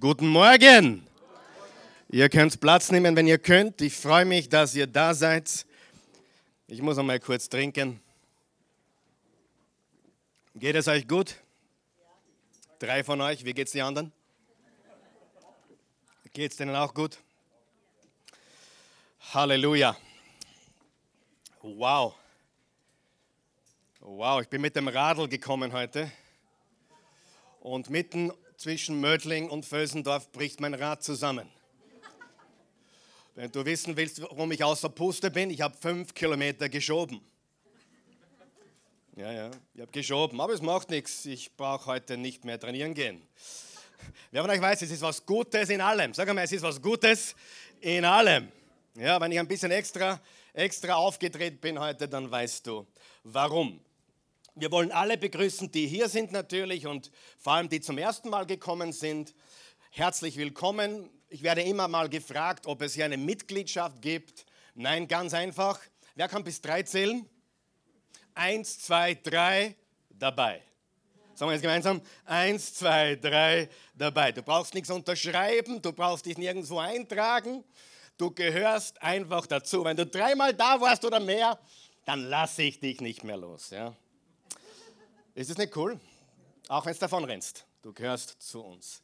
Guten Morgen. Ihr könnt Platz nehmen, wenn ihr könnt. Ich freue mich, dass ihr da seid. Ich muss noch mal kurz trinken. Geht es euch gut? Drei von euch, wie geht's die anderen? Geht's denen auch gut? Halleluja. Wow. Wow, ich bin mit dem Radl gekommen heute. Und mitten zwischen Mödling und Vösendorf bricht mein Rad zusammen. Wenn du wissen willst, warum ich außer Puste bin, ich habe fünf Kilometer geschoben. Ja, ja, ich habe geschoben, aber es macht nichts. Ich brauche heute nicht mehr trainieren gehen. Wer von euch weiß, es ist was Gutes in allem. Sag mal, es ist was Gutes in allem. Ja, wenn ich ein bisschen extra, extra aufgedreht bin heute, dann weißt du warum. Wir wollen alle begrüßen, die hier sind natürlich und vor allem die zum ersten Mal gekommen sind. Herzlich willkommen. Ich werde immer mal gefragt, ob es hier eine Mitgliedschaft gibt. Nein, ganz einfach. Wer kann bis drei zählen? Eins, zwei, drei, dabei. Sagen wir jetzt gemeinsam. Eins, zwei, drei, dabei. Du brauchst nichts unterschreiben, du brauchst dich nirgendwo eintragen. Du gehörst einfach dazu. Wenn du dreimal da warst oder mehr, dann lasse ich dich nicht mehr los. Ja? Ist es nicht cool? Auch wenn es davon rennst. Du gehörst zu uns.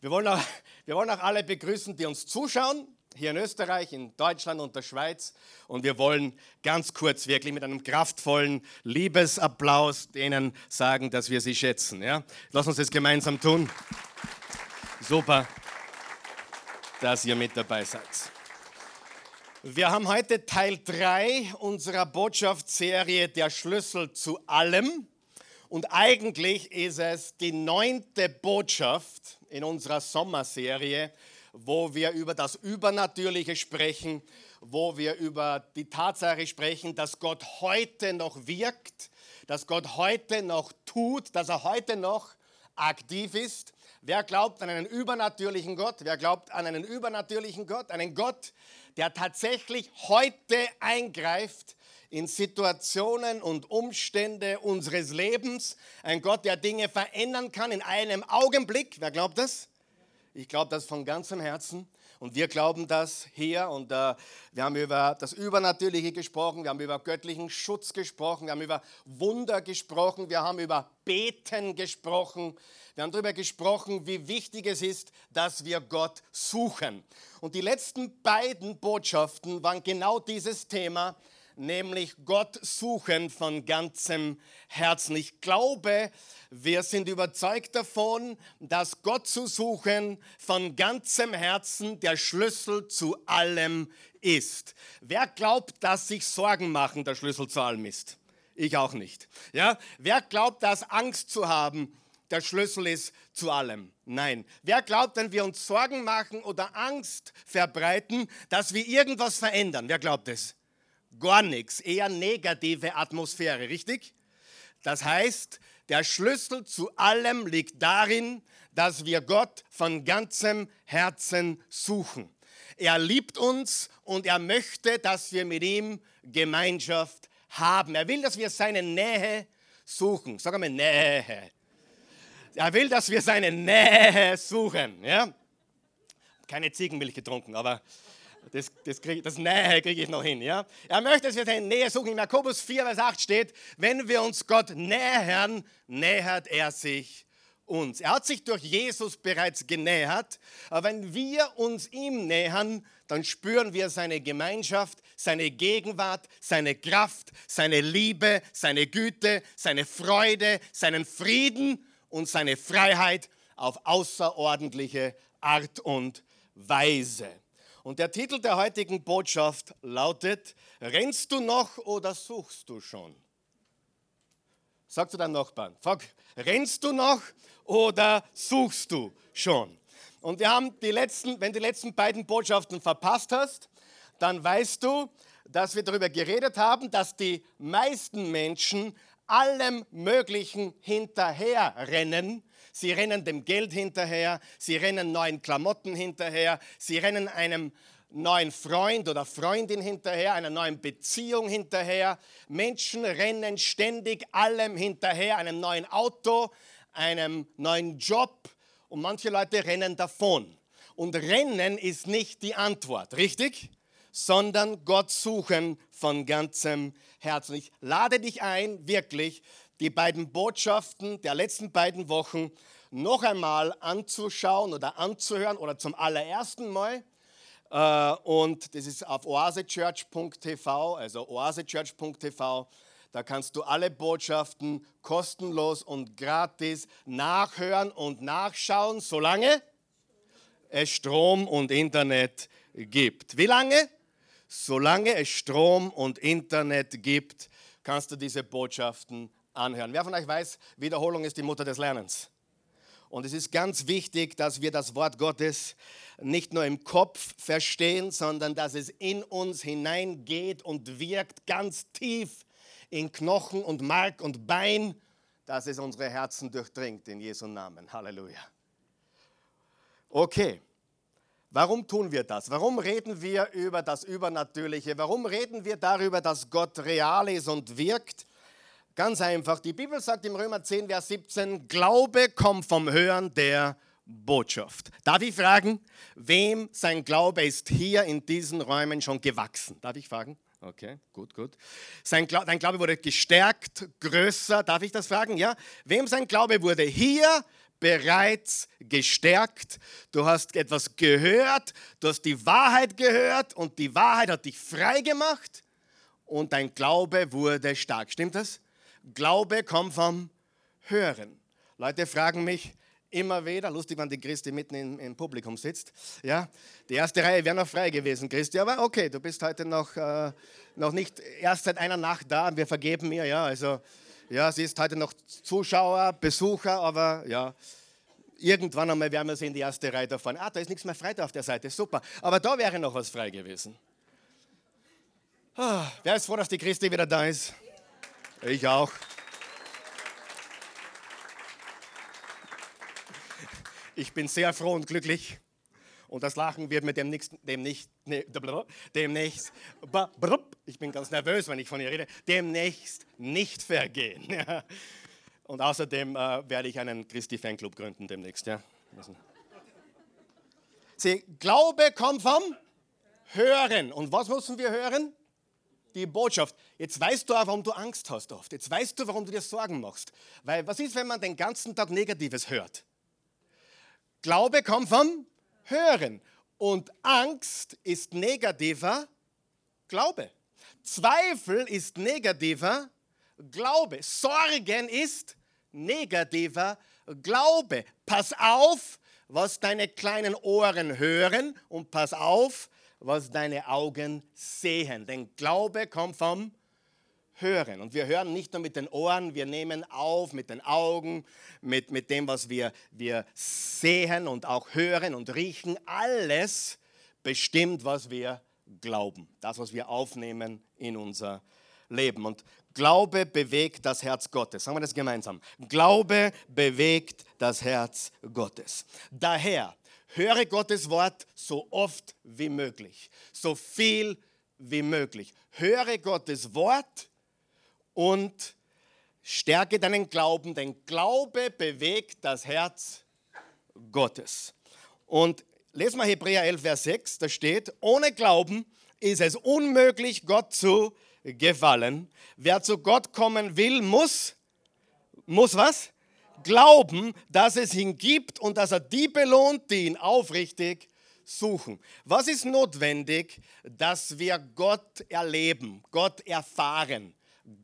Wir wollen, auch, wir wollen auch alle begrüßen, die uns zuschauen, hier in Österreich, in Deutschland und der Schweiz. Und wir wollen ganz kurz wirklich mit einem kraftvollen Liebesapplaus denen sagen, dass wir sie schätzen. Ja? Lass uns das gemeinsam tun. Super, dass ihr mit dabei seid. Wir haben heute Teil 3 unserer Botschaftsserie Der Schlüssel zu allem. Und eigentlich ist es die neunte Botschaft in unserer Sommerserie, wo wir über das Übernatürliche sprechen, wo wir über die Tatsache sprechen, dass Gott heute noch wirkt, dass Gott heute noch tut, dass er heute noch aktiv ist. Wer glaubt an einen übernatürlichen Gott? Wer glaubt an einen übernatürlichen Gott? Einen Gott, der tatsächlich heute eingreift in Situationen und Umstände unseres Lebens. Ein Gott, der Dinge verändern kann in einem Augenblick. Wer glaubt das? Ich glaube das von ganzem Herzen. Und wir glauben das hier. Und äh, wir haben über das Übernatürliche gesprochen, wir haben über göttlichen Schutz gesprochen, wir haben über Wunder gesprochen, wir haben über Beten gesprochen. Wir haben darüber gesprochen, wie wichtig es ist, dass wir Gott suchen. Und die letzten beiden Botschaften waren genau dieses Thema, nämlich Gott suchen von ganzem Herzen. Ich glaube, wir sind überzeugt davon, dass Gott zu suchen von ganzem Herzen der Schlüssel zu allem ist. Wer glaubt, dass sich Sorgen machen der Schlüssel zu allem ist? Ich auch nicht. Ja? Wer glaubt, dass Angst zu haben der Schlüssel ist zu allem? Nein. Wer glaubt, wenn wir uns Sorgen machen oder Angst verbreiten, dass wir irgendwas verändern? Wer glaubt es? Gar nichts, eher negative Atmosphäre, richtig? Das heißt, der Schlüssel zu allem liegt darin, dass wir Gott von ganzem Herzen suchen. Er liebt uns und er möchte, dass wir mit ihm Gemeinschaft haben. Er will, dass wir seine Nähe suchen. Sag mal Nähe. Er will, dass wir seine Nähe suchen. Ja? Keine Ziegenmilch getrunken, aber das, das, krieg, das Nähe kriege ich noch hin. Ja? Er möchte, dass wir seine Nähe suchen. In Jakobus 4, Vers 8 steht, wenn wir uns Gott nähern, nähert er sich uns. Er hat sich durch Jesus bereits genähert. Aber wenn wir uns ihm nähern, dann spüren wir seine Gemeinschaft, seine Gegenwart, seine Kraft, seine Liebe, seine Güte, seine Freude, seinen Frieden und seine Freiheit auf außerordentliche Art und Weise. Und der Titel der heutigen Botschaft lautet, rennst du noch oder suchst du schon? Sag zu deinem Nachbarn, frag, rennst du noch oder suchst du schon? Und wir haben die letzten, wenn du die letzten beiden Botschaften verpasst hast, dann weißt du, dass wir darüber geredet haben, dass die meisten Menschen allem Möglichen hinterherrennen, Sie rennen dem Geld hinterher, sie rennen neuen Klamotten hinterher, sie rennen einem neuen Freund oder Freundin hinterher, einer neuen Beziehung hinterher. Menschen rennen ständig allem hinterher, einem neuen Auto, einem neuen Job und manche Leute rennen davon. Und Rennen ist nicht die Antwort, richtig? Sondern Gott suchen von ganzem Herzen. Ich lade dich ein, wirklich die beiden Botschaften der letzten beiden Wochen noch einmal anzuschauen oder anzuhören oder zum allerersten Mal. Äh, und das ist auf oasechurch.tv, also oasechurch.tv. Da kannst du alle Botschaften kostenlos und gratis nachhören und nachschauen, solange es Strom und Internet gibt. Wie lange? Solange es Strom und Internet gibt, kannst du diese Botschaften anhören. Wer von euch weiß, Wiederholung ist die Mutter des Lernens. Und es ist ganz wichtig, dass wir das Wort Gottes nicht nur im Kopf verstehen, sondern dass es in uns hineingeht und wirkt ganz tief in Knochen und Mark und Bein, dass es unsere Herzen durchdringt in Jesu Namen. Halleluja. Okay. Warum tun wir das? Warum reden wir über das Übernatürliche? Warum reden wir darüber, dass Gott real ist und wirkt? Ganz einfach. Die Bibel sagt im Römer 10, Vers 17, Glaube kommt vom Hören der Botschaft. Darf ich fragen, wem sein Glaube ist hier in diesen Räumen schon gewachsen? Darf ich fragen? Okay, gut, gut. Sein Glaube, dein Glaube wurde gestärkt, größer. Darf ich das fragen? Ja? Wem sein Glaube wurde hier bereits gestärkt. Du hast etwas gehört, du hast die Wahrheit gehört und die Wahrheit hat dich frei gemacht und dein Glaube wurde stark. Stimmt das? Glaube kommt vom Hören. Leute fragen mich, immer wieder. Lustig, wenn die Christi mitten im, im, Publikum sitzt. Ja, die erste Reihe wäre noch frei gewesen, Christi. Aber okay, du bist heute noch, äh, noch nicht erst seit einer Nacht da. Wir vergeben mir, ja. Also, ja, sie ist heute noch Zuschauer, Besucher, aber ja. Irgendwann einmal werden wir sie in die erste Reihe da vorne. Ah, da ist nichts mehr frei da auf der Seite. Super. Aber da wäre noch was frei gewesen. Ah, wer ist froh, dass die Christi wieder da ist? Ich auch. Ich bin sehr froh und glücklich. Und das Lachen wird mir demnächst, demnächst, ne, demnächst, ich bin ganz nervös, wenn ich von ihr rede, demnächst nicht vergehen. Und außerdem äh, werde ich einen Christi-Fanclub gründen demnächst. Ja. Sie, Glaube kommt vom Hören. Und was müssen wir hören? Die Botschaft. Jetzt weißt du auch, warum du Angst hast oft. Jetzt weißt du, warum du dir Sorgen machst. Weil was ist, wenn man den ganzen Tag Negatives hört? Glaube kommt vom Hören. Und Angst ist negativer Glaube. Zweifel ist negativer Glaube. Sorgen ist negativer Glaube. Pass auf, was deine kleinen Ohren hören und pass auf, was deine Augen sehen. Denn Glaube kommt vom hören. Und wir hören nicht nur mit den Ohren, wir nehmen auf mit den Augen, mit, mit dem, was wir, wir sehen und auch hören und riechen. Alles bestimmt, was wir glauben. Das, was wir aufnehmen in unser Leben. Und Glaube bewegt das Herz Gottes. Sagen wir das gemeinsam. Glaube bewegt das Herz Gottes. Daher höre Gottes Wort so oft wie möglich, so viel wie möglich. Höre Gottes Wort und stärke deinen Glauben, denn Glaube bewegt das Herz Gottes. Und lesen wir Hebräer 11, Vers 6, da steht, ohne Glauben ist es unmöglich, Gott zu gefallen. Wer zu Gott kommen will, muss, muss was? Glauben, dass es ihn gibt und dass er die belohnt, die ihn aufrichtig suchen. Was ist notwendig, dass wir Gott erleben, Gott erfahren?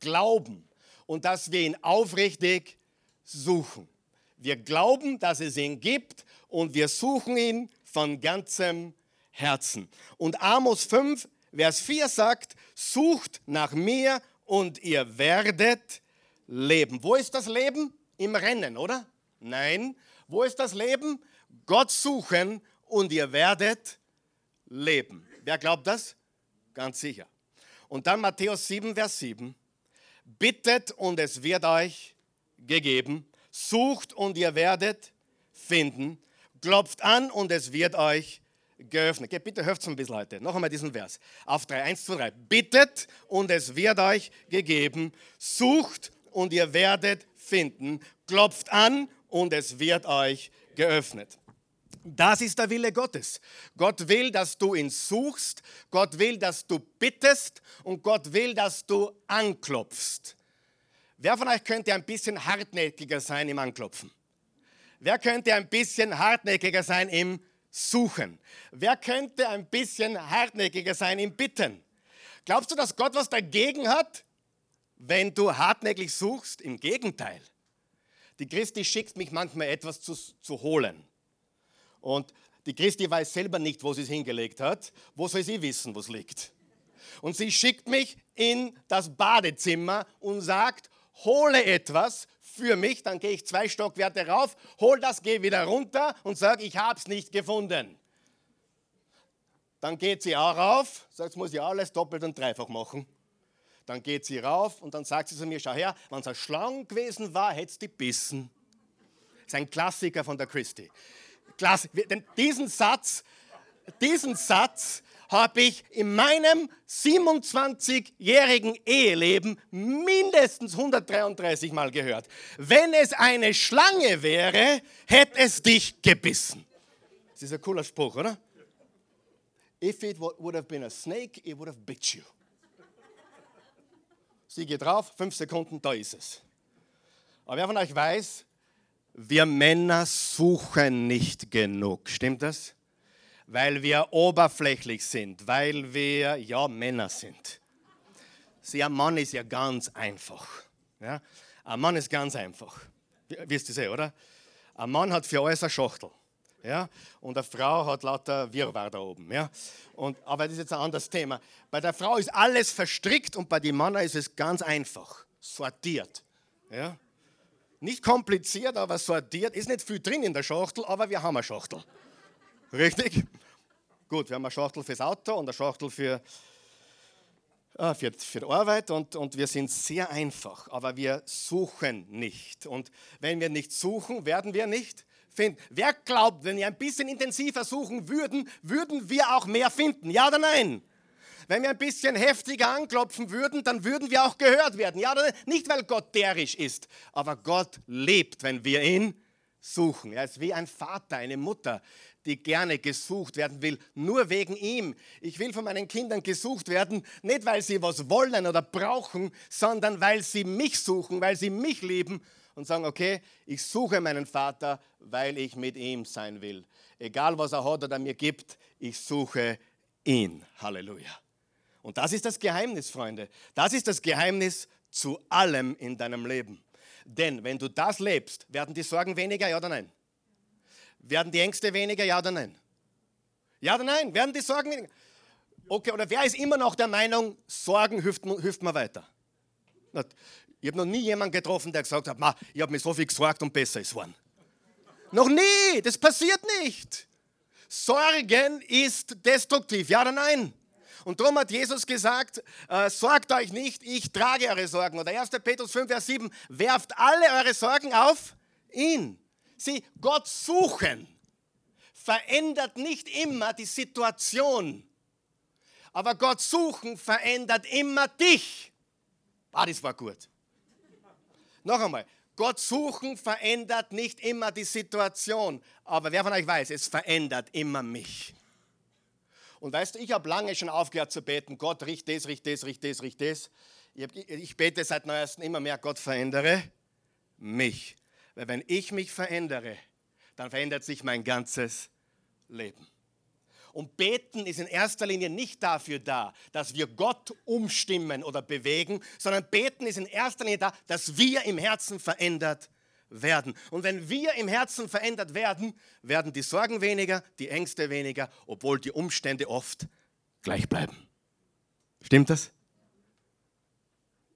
glauben und dass wir ihn aufrichtig suchen. Wir glauben, dass es ihn gibt und wir suchen ihn von ganzem Herzen. Und Amos 5, Vers 4 sagt, sucht nach mir und ihr werdet leben. Wo ist das Leben? Im Rennen, oder? Nein. Wo ist das Leben? Gott suchen und ihr werdet leben. Wer glaubt das? Ganz sicher. Und dann Matthäus 7, Vers 7. Bittet und es wird euch gegeben. Sucht und ihr werdet finden. Klopft an und es wird euch geöffnet. Okay, bitte hört es ein bisschen heute. Noch einmal diesen Vers. Auf drei, eins, zwei, drei. Bittet und es wird euch gegeben. Sucht und ihr werdet finden. Klopft an und es wird euch geöffnet. Das ist der Wille Gottes. Gott will, dass du ihn suchst. Gott will, dass du bittest. Und Gott will, dass du anklopfst. Wer von euch könnte ein bisschen hartnäckiger sein im Anklopfen? Wer könnte ein bisschen hartnäckiger sein im Suchen? Wer könnte ein bisschen hartnäckiger sein im Bitten? Glaubst du, dass Gott was dagegen hat, wenn du hartnäckig suchst? Im Gegenteil. Die Christi schickt mich manchmal etwas zu, zu holen. Und die Christi weiß selber nicht, wo sie es hingelegt hat. Wo soll sie wissen, wo es liegt? Und sie schickt mich in das Badezimmer und sagt, hole etwas für mich, dann gehe ich zwei Stockwerte rauf, hol das, gehe wieder runter und sage, ich habe es nicht gefunden. Dann geht sie auch rauf, sagt, jetzt muss ich alles doppelt und dreifach machen. Dann geht sie rauf und dann sagt sie zu mir, schau her, wenn es ein Schlang gewesen war, hätte es die bissen. Das ist ein Klassiker von der Christi. Klasse. Denn diesen Satz, diesen Satz habe ich in meinem 27-jährigen Eheleben mindestens 133 Mal gehört. Wenn es eine Schlange wäre, hätte es dich gebissen. Das ist ein cooler Spruch, oder? If it would have been a snake, it would have bit you. Sie geht drauf, fünf Sekunden, da ist es. Aber wer von euch weiß, wir Männer suchen nicht genug. Stimmt das? Weil wir oberflächlich sind, weil wir ja Männer sind. Sie, ein Mann ist ja ganz einfach. Ja? Ein Mann ist ganz einfach. Wisst ihr, oder? Ein Mann hat für alles eine Schachtel. Ja? Und eine Frau hat lauter Wirrwarr da oben. Ja? Und, aber das ist jetzt ein anderes Thema. Bei der Frau ist alles verstrickt und bei den Männern ist es ganz einfach, sortiert. Ja? Nicht kompliziert, aber sortiert. Ist nicht viel drin in der Schachtel, aber wir haben eine Schachtel. Richtig? Gut, wir haben eine Schachtel fürs Auto und eine Schachtel für, äh, für, für die Arbeit und, und wir sind sehr einfach, aber wir suchen nicht. Und wenn wir nicht suchen, werden wir nicht finden. Wer glaubt, wenn wir ein bisschen intensiver suchen würden, würden wir auch mehr finden? Ja oder nein? Wenn wir ein bisschen heftiger anklopfen würden, dann würden wir auch gehört werden. Ja, nicht weil Gott derisch ist, aber Gott lebt, wenn wir ihn suchen. Er ist wie ein Vater, eine Mutter, die gerne gesucht werden will, nur wegen ihm. Ich will von meinen Kindern gesucht werden, nicht weil sie was wollen oder brauchen, sondern weil sie mich suchen, weil sie mich lieben und sagen, okay, ich suche meinen Vater, weil ich mit ihm sein will. Egal was er hat oder mir gibt, ich suche ihn. Halleluja. Und das ist das Geheimnis, Freunde. Das ist das Geheimnis zu allem in deinem Leben. Denn wenn du das lebst, werden die Sorgen weniger, ja oder nein? Werden die Ängste weniger, ja oder nein? Ja oder nein? Werden die Sorgen weniger? Okay, oder wer ist immer noch der Meinung, Sorgen hilft, hilft mir weiter? Ich habe noch nie jemanden getroffen, der gesagt hat, ich habe mir so viel gesorgt und besser ist worden. noch nie, das passiert nicht. Sorgen ist destruktiv, ja oder nein? Und darum hat Jesus gesagt, äh, sorgt euch nicht, ich trage eure Sorgen. Oder 1. Petrus 5, Vers 7, werft alle eure Sorgen auf ihn. Sie, Gott suchen verändert nicht immer die Situation. Aber Gott suchen verändert immer dich. Ah, das war gut. Noch einmal. Gott suchen verändert nicht immer die Situation. Aber wer von euch weiß, es verändert immer mich. Und weißt du, ich habe lange schon aufgehört zu beten, Gott, richt das, richt das, richt das, richt das. Ich, bete seit neuestem immer mehr, Gott verändere mich. Weil wenn ich mich verändere, dann verändert sich mein ganzes Leben. Und beten ist in erster Linie nicht dafür da, dass wir Gott umstimmen oder bewegen, sondern beten ist in erster Linie da, dass wir im Herzen verändert werden. Und wenn wir im Herzen verändert werden, werden die Sorgen weniger, die Ängste weniger, obwohl die Umstände oft gleich bleiben. Stimmt das?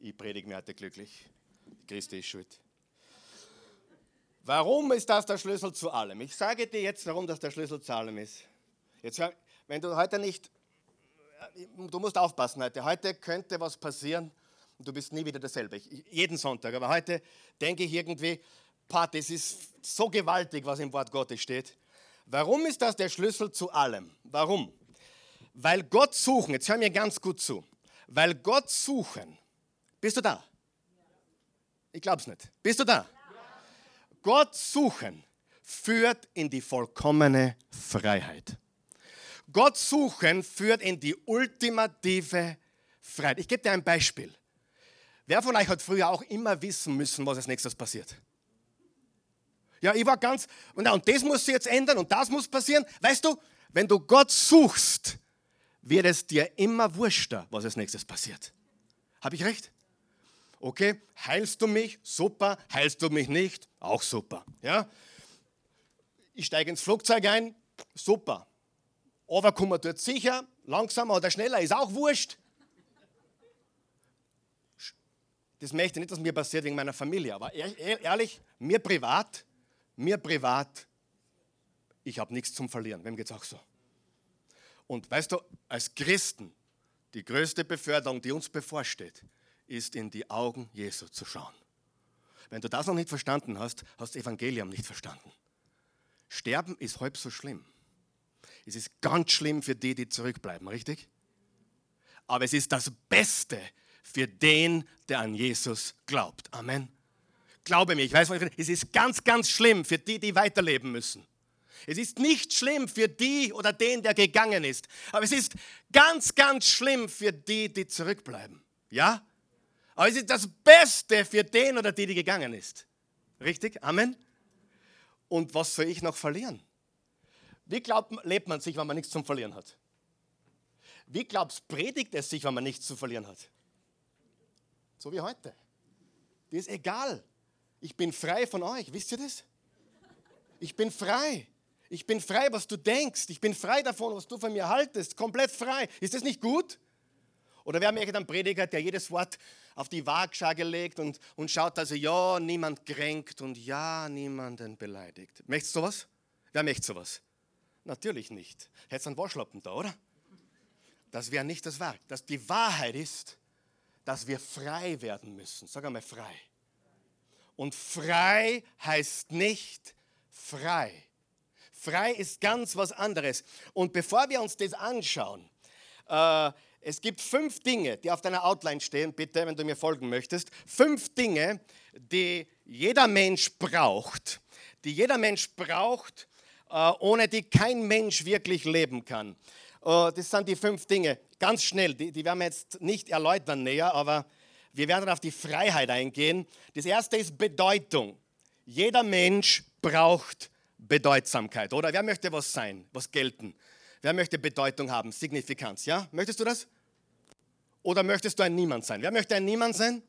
Ich predige mir heute glücklich. Christi ist schuld. Warum ist das der Schlüssel zu allem? Ich sage dir jetzt, warum das der Schlüssel zu allem ist. Jetzt, wenn du heute nicht, du musst aufpassen heute. Heute könnte was passieren und du bist nie wieder dasselbe. Ich, jeden Sonntag. Aber heute denke ich irgendwie, Pat, das ist so gewaltig, was im Wort Gottes steht. Warum ist das der Schlüssel zu allem? Warum? Weil Gott suchen, jetzt hör mir ganz gut zu, weil Gott suchen, bist du da? Ich glaube es nicht. Bist du da? Gott suchen führt in die vollkommene Freiheit. Gott suchen führt in die ultimative Freiheit. Ich gebe dir ein Beispiel. Wer von euch hat früher auch immer wissen müssen, was als nächstes passiert? Ja, ich war ganz, und, und das muss sich jetzt ändern und das muss passieren. Weißt du, wenn du Gott suchst, wird es dir immer wurschter, was als nächstes passiert. Habe ich recht? Okay, heilst du mich? Super. Heilst du mich nicht? Auch super. Ja? Ich steige ins Flugzeug ein? Super. Overkommen tut sicher, langsamer oder schneller, ist auch wurscht. Das möchte ich nicht, dass mir passiert wegen meiner Familie, aber ehrlich, mir privat, mir privat, ich habe nichts zum Verlieren. Wem geht es auch so? Und weißt du, als Christen, die größte Beförderung, die uns bevorsteht, ist in die Augen Jesu zu schauen. Wenn du das noch nicht verstanden hast, hast du Evangelium nicht verstanden. Sterben ist halb so schlimm. Es ist ganz schlimm für die, die zurückbleiben, richtig? Aber es ist das Beste für den, der an Jesus glaubt. Amen. Glaube mir, ich weiß, es ist ganz, ganz schlimm für die, die weiterleben müssen. Es ist nicht schlimm für die oder den, der gegangen ist. Aber es ist ganz, ganz schlimm für die, die zurückbleiben. Ja? Aber es ist das Beste für den oder die, die gegangen ist. Richtig? Amen. Und was soll ich noch verlieren? Wie glaubt, lebt man sich, wenn man nichts zum Verlieren hat? Wie glaubst predigt es sich, wenn man nichts zu verlieren hat? So wie heute. Das ist egal. Ich bin frei von euch. Wisst ihr das? Ich bin frei. Ich bin frei, was du denkst. Ich bin frei davon, was du von mir haltest. Komplett frei. Ist das nicht gut? Oder wer möchte einen Prediger, der jedes Wort auf die Waagschale legt und, und schaut, er ja niemand kränkt und ja niemanden beleidigt? Möchtest du sowas? Wer möchte sowas? Natürlich nicht. Hättest einen Waschlappen da, oder? Das wäre nicht das Wahrheit. Das die Wahrheit ist, dass wir frei werden müssen. Sag einmal frei. Und frei heißt nicht frei. Frei ist ganz was anderes. Und bevor wir uns das anschauen, äh, es gibt fünf Dinge, die auf deiner Outline stehen, bitte, wenn du mir folgen möchtest. Fünf Dinge, die jeder Mensch braucht, die jeder Mensch braucht, ohne die kein Mensch wirklich leben kann. Äh, das sind die fünf Dinge. Ganz schnell, die, werden wir jetzt nicht erläutern näher, aber wir werden auf die Freiheit eingehen. Das erste ist Bedeutung. Jeder Mensch braucht Bedeutsamkeit, oder? Wer möchte was sein, was gelten? Wer möchte Bedeutung haben, Signifikanz? Ja? Möchtest du das? Oder möchtest du ein Niemand sein? Wer möchte ein Niemand sein?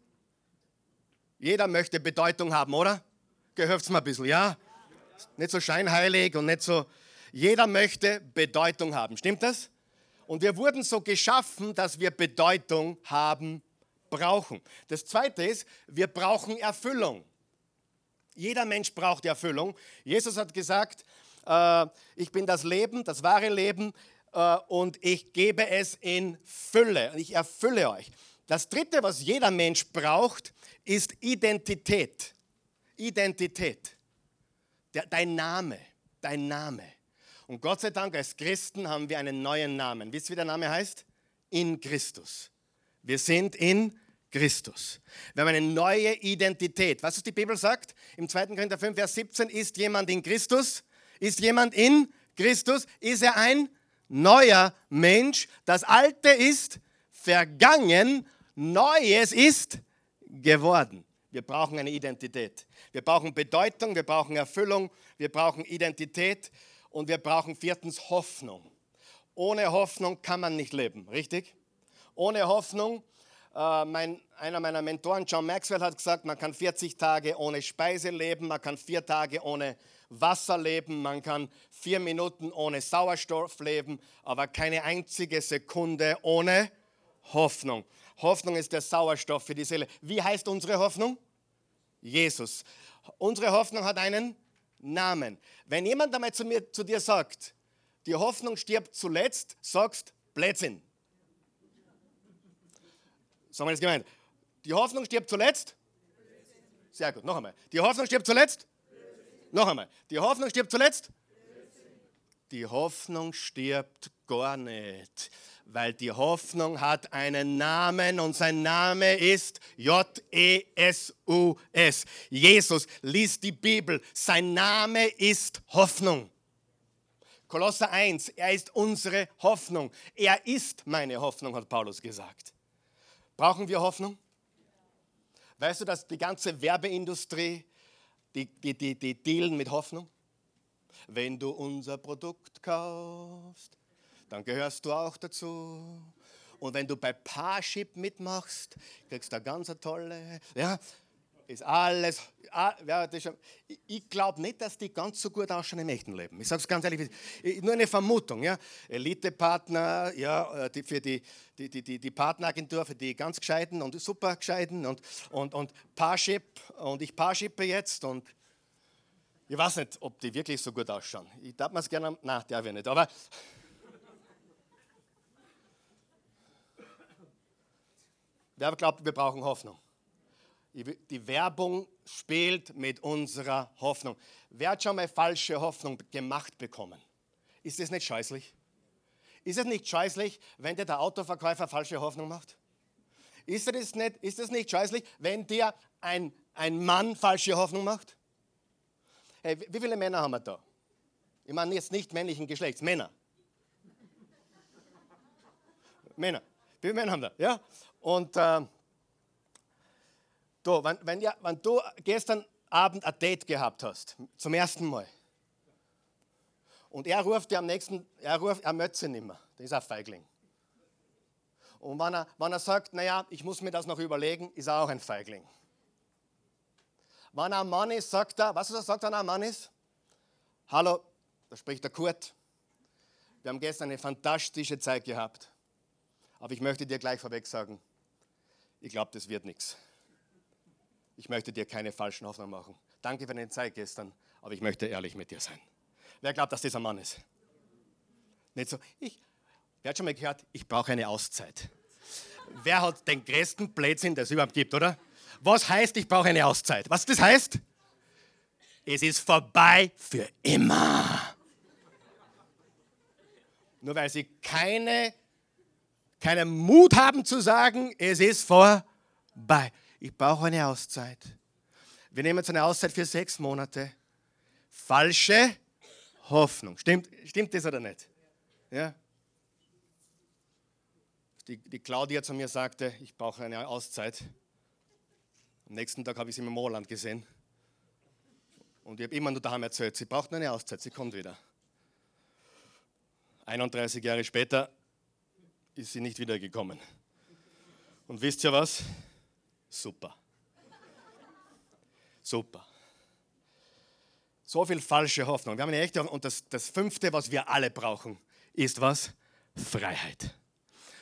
Jeder möchte Bedeutung haben, oder? Gehört mal ein bisschen, ja? Nicht so scheinheilig und nicht so. Jeder möchte Bedeutung haben, stimmt das? Und wir wurden so geschaffen, dass wir Bedeutung haben brauchen. Das zweite ist, wir brauchen Erfüllung. Jeder Mensch braucht Erfüllung. Jesus hat gesagt, äh, ich bin das Leben, das wahre Leben äh, und ich gebe es in Fülle. Ich erfülle euch. Das dritte, was jeder Mensch braucht, ist Identität. Identität. Der, dein Name. Dein Name. Und Gott sei Dank, als Christen haben wir einen neuen Namen. Wisst ihr, wie der Name heißt? In Christus. Wir sind in Christus. Wir haben eine neue Identität. Was ist die Bibel sagt? Im 2. Korinther 5, Vers 17, ist jemand in Christus? Ist jemand in Christus? Ist er ein neuer Mensch? Das Alte ist vergangen, Neues ist geworden. Wir brauchen eine Identität. Wir brauchen Bedeutung, wir brauchen Erfüllung, wir brauchen Identität und wir brauchen viertens Hoffnung. Ohne Hoffnung kann man nicht leben, richtig? Ohne Hoffnung äh, mein, einer meiner Mentoren, John Maxwell, hat gesagt, man kann 40 Tage ohne Speise leben, man kann vier Tage ohne Wasser leben, man kann vier Minuten ohne Sauerstoff leben, aber keine einzige Sekunde ohne Hoffnung. Hoffnung ist der Sauerstoff für die Seele. Wie heißt unsere Hoffnung? Jesus. Unsere Hoffnung hat einen Namen. Wenn jemand einmal zu, mir, zu dir sagt, die Hoffnung stirbt zuletzt, sagst Blödsinn. So haben wir das gemeint. Die Hoffnung stirbt zuletzt? Sehr gut, noch einmal. Die Hoffnung stirbt zuletzt? Noch einmal. Die Hoffnung stirbt zuletzt? Die Hoffnung stirbt gar nicht, weil die Hoffnung hat einen Namen und sein Name ist J-E-S-U-S. Jesus liest die Bibel, sein Name ist Hoffnung. Kolosser 1, er ist unsere Hoffnung. Er ist meine Hoffnung, hat Paulus gesagt. Brauchen wir Hoffnung? Weißt du, dass die ganze Werbeindustrie, die, die, die, die dealen mit Hoffnung? Wenn du unser Produkt kaufst, dann gehörst du auch dazu. Und wenn du bei Parship mitmachst, kriegst du eine ganz tolle, ja, ist alles, schon, ich glaube nicht, dass die ganz so gut ausschauen im echten Leben. Ich sage es ganz ehrlich, nur eine Vermutung. Ja. Elite-Partner, ja, die, für die, die, die, die Partneragentur, für die ganz Gescheiten und super Gescheiten und, und, und Parship und ich Parshippe jetzt und ich weiß nicht, ob die wirklich so gut ausschauen. Ich darf mir es gerne, nein, der will nicht, aber wer glaubt, wir brauchen Hoffnung? Die Werbung spielt mit unserer Hoffnung. Wer hat schon mal falsche Hoffnung gemacht bekommen? Ist das nicht scheußlich? Ist es nicht scheußlich, wenn dir der Autoverkäufer falsche Hoffnung macht? Ist es nicht, ist es nicht scheußlich, wenn dir ein, ein Mann falsche Hoffnung macht? Hey, wie viele Männer haben wir da? Ich meine jetzt nicht männlichen Geschlechts, Männer. Männer. Wie viele Männer haben wir? Ja? Und äh, Du, wenn, wenn, ja, wenn du gestern Abend ein Date gehabt hast, zum ersten Mal, und er ruft dir am nächsten, er ruft, er möchte nicht mehr, der ist ein Feigling. Und wenn er, wenn er sagt, naja, ich muss mir das noch überlegen, ist er auch ein Feigling. Wenn ein Mann ist, sagt er, was er sagt, wenn ein Mann ist? Hallo, da spricht der Kurt. Wir haben gestern eine fantastische Zeit gehabt. Aber ich möchte dir gleich vorweg sagen, ich glaube, das wird nichts ich möchte dir keine falschen Hoffnungen machen. Danke für deine Zeit gestern, aber ich möchte ehrlich mit dir sein. Wer glaubt, dass dieser Mann ist? Nicht so, ich, wer hat schon mal gehört, ich brauche eine Auszeit. Wer hat den größten Blödsinn, der es überhaupt gibt, oder? Was heißt, ich brauche eine Auszeit? Was das heißt? Es ist vorbei für immer. Nur weil sie keine, keinen Mut haben zu sagen, es ist vorbei ich brauche eine Auszeit. Wir nehmen jetzt eine Auszeit für sechs Monate. Falsche Hoffnung. Stimmt, stimmt das oder nicht? Ja? Die, die Claudia zu mir sagte, ich brauche eine Auszeit. Am nächsten Tag habe ich sie im Moorland gesehen. Und ich habe immer nur daheim erzählt, sie braucht eine Auszeit, sie kommt wieder. 31 Jahre später ist sie nicht wiedergekommen. Und wisst ihr was? Super. Super. So viel falsche Hoffnung. Wir haben eine echte Hoffnung. Und das, das fünfte, was wir alle brauchen, ist was? Freiheit.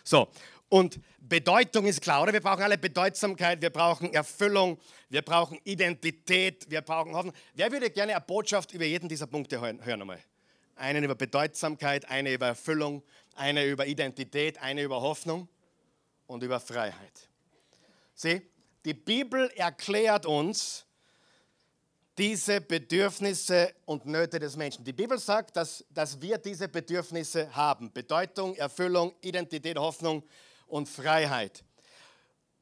So, und Bedeutung ist klar, oder? Wir brauchen alle Bedeutsamkeit, wir brauchen Erfüllung, wir brauchen Identität, wir brauchen Hoffnung. Wer würde gerne eine Botschaft über jeden dieser Punkte hören, hören einmal? Einen über Bedeutsamkeit, eine über Erfüllung, eine über Identität, eine über Hoffnung und über Freiheit. Sieh, die Bibel erklärt uns diese Bedürfnisse und Nöte des Menschen. Die Bibel sagt, dass, dass wir diese Bedürfnisse haben. Bedeutung, Erfüllung, Identität, Hoffnung und Freiheit.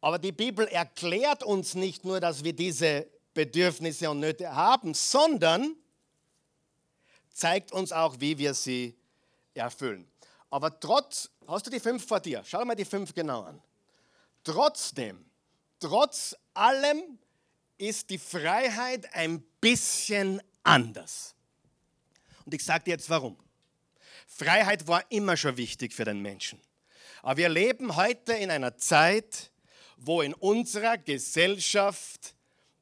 Aber die Bibel erklärt uns nicht nur, dass wir diese Bedürfnisse und Nöte haben, sondern zeigt uns auch, wie wir sie erfüllen. Aber trotz, hast du die fünf vor dir? Schau dir mal die fünf genau an. Trotzdem Trotz allem ist die Freiheit ein bisschen anders. Und ich sage dir jetzt warum. Freiheit war immer schon wichtig für den Menschen. Aber wir leben heute in einer Zeit, wo in unserer Gesellschaft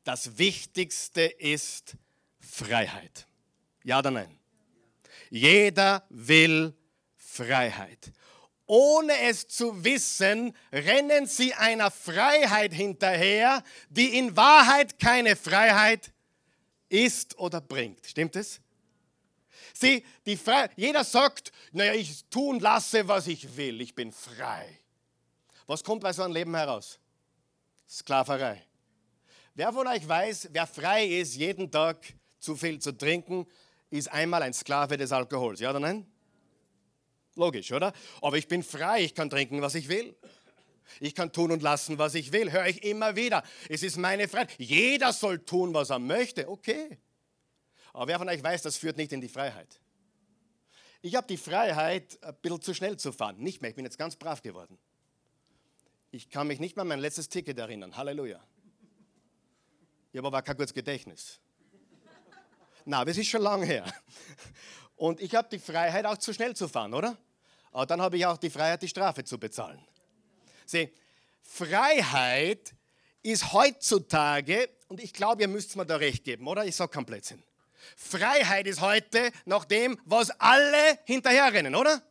das Wichtigste ist Freiheit. Ja oder nein? Jeder will Freiheit ohne es zu wissen, rennen sie einer Freiheit hinterher, die in Wahrheit keine Freiheit ist oder bringt. Stimmt es? Sie, die Freiheit, jeder sagt, naja, ich tun lasse, was ich will, ich bin frei. Was kommt bei so einem Leben heraus? Sklaverei. Wer von euch weiß, wer frei ist, jeden Tag zu viel zu trinken, ist einmal ein Sklave des Alkohols. Ja oder nein? Logisch, oder? Aber ich bin frei, ich kann trinken, was ich will. Ich kann tun und lassen, was ich will. Höre ich immer wieder. Es ist meine Freiheit. Jeder soll tun, was er möchte. Okay. Aber wer von euch weiß, das führt nicht in die Freiheit. Ich habe die Freiheit, ein bisschen zu schnell zu fahren. Nicht mehr, ich bin jetzt ganz brav geworden. Ich kann mich nicht mehr an mein letztes Ticket erinnern. Halleluja. Ich habe aber kein gutes Gedächtnis. Na, es ist schon lange her. Und ich habe die Freiheit, auch zu schnell zu fahren, oder? Aber dann habe ich auch die Freiheit, die Strafe zu bezahlen. Sieh, Freiheit ist heutzutage, und ich glaube, ihr müsst mir da recht geben, oder? Ich sage keinen Blödsinn. Freiheit ist heute nach dem, was alle hinterherrennen, oder?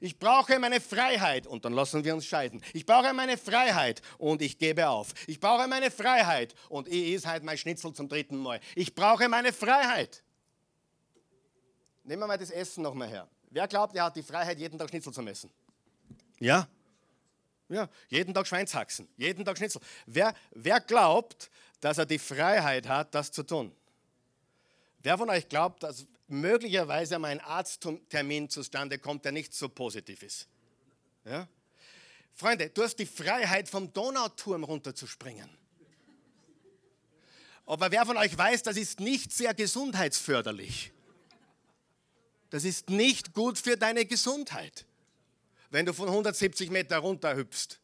Ich brauche meine Freiheit und dann lassen wir uns scheiden. Ich brauche meine Freiheit und ich gebe auf. Ich brauche meine Freiheit und ich ist halt mein Schnitzel zum dritten Mal. Ich brauche meine Freiheit. Nehmen wir mal das Essen nochmal her. Wer glaubt, er hat die Freiheit, jeden Tag Schnitzel zu essen? Ja? Ja, jeden Tag Schweinshaxen, jeden Tag Schnitzel. Wer, wer glaubt, dass er die Freiheit hat, das zu tun? Wer von euch glaubt, dass möglicherweise mal ein Arzttermin zustande kommt, der nicht so positiv ist? Ja? Freunde, du hast die Freiheit, vom Donauturm runterzuspringen. Aber wer von euch weiß, das ist nicht sehr gesundheitsförderlich. Das ist nicht gut für deine Gesundheit, wenn du von 170 Meter runter hüpfst.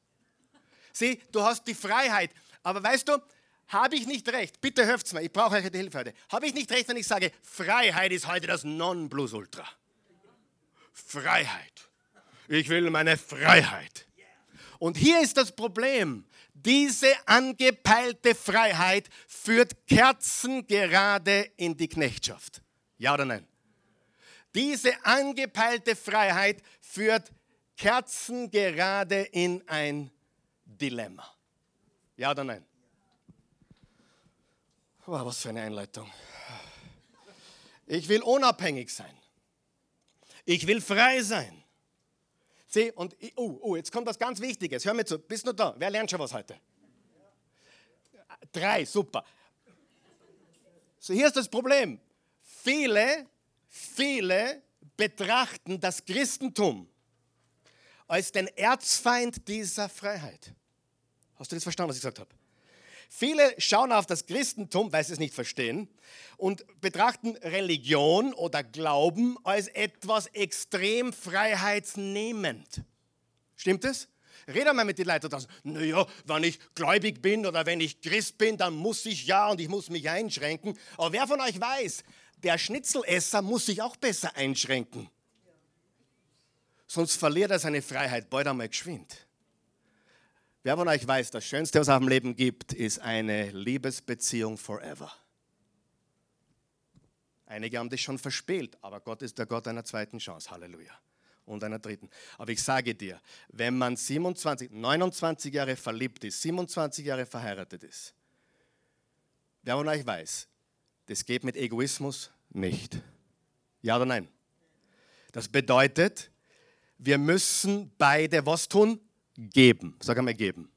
Sieh, du hast die Freiheit. Aber weißt du, habe ich nicht recht? Bitte hört mir, ich brauche eure Hilfe heute. Habe ich nicht recht, wenn ich sage, Freiheit ist heute das Nonplusultra? Freiheit. Ich will meine Freiheit. Und hier ist das Problem. Diese angepeilte Freiheit führt kerzengerade in die Knechtschaft. Ja oder nein? Diese angepeilte Freiheit führt kerzengerade in ein Dilemma. Ja oder nein? Wow, was für eine Einleitung. Ich will unabhängig sein. Ich will frei sein. Sieh, und oh, oh, jetzt kommt was ganz Wichtiges. Hör mir zu. Bist du da? Wer lernt schon was heute? Drei, super. So, hier ist das Problem. Viele, viele betrachten das Christentum als den Erzfeind dieser Freiheit. Hast du das verstanden, was ich gesagt habe? Viele schauen auf das Christentum, weil sie es nicht verstehen, und betrachten Religion oder Glauben als etwas extrem freiheitsnehmend. Stimmt es? Rede mal mit den Leuten draußen. Naja, wenn ich gläubig bin oder wenn ich Christ bin, dann muss ich ja und ich muss mich einschränken. Aber wer von euch weiß, der Schnitzelesser muss sich auch besser einschränken. Sonst verliert er seine Freiheit bald einmal geschwind. Wer von euch weiß, das Schönste, was es dem Leben gibt, ist eine Liebesbeziehung forever. Einige haben das schon verspielt, aber Gott ist der Gott einer zweiten Chance. Halleluja. Und einer dritten. Aber ich sage dir, wenn man 27, 29 Jahre verliebt ist, 27 Jahre verheiratet ist, wer von euch weiß, das geht mit Egoismus nicht. Ja oder nein? Das bedeutet, wir müssen beide was tun? Geben. Sag einmal geben.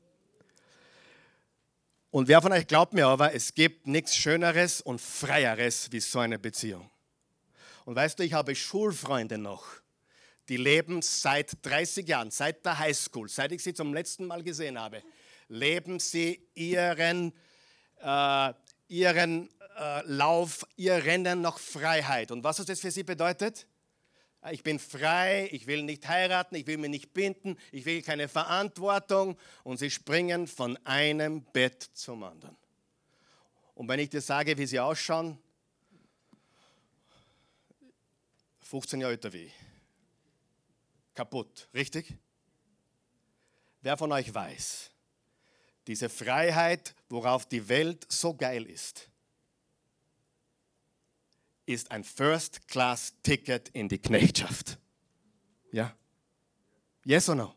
Und wer von euch glaubt mir aber, es gibt nichts Schöneres und Freieres wie so eine Beziehung. Und weißt du, ich habe Schulfreunde noch, die leben seit 30 Jahren, seit der Highschool, seit ich sie zum letzten Mal gesehen habe, leben sie ihren, äh, ihren äh, Lauf, ihr Rennen nach Freiheit. Und was das für sie bedeutet? Ich bin frei, ich will nicht heiraten, ich will mich nicht binden, ich will keine Verantwortung. Und sie springen von einem Bett zum anderen. Und wenn ich dir sage, wie sie ausschauen, 15 Jahre älter wie ich. Kaputt, richtig? Wer von euch weiß, diese Freiheit, worauf die Welt so geil ist, ist ein First-Class-Ticket in die Knechtschaft. Ja? Yes or no?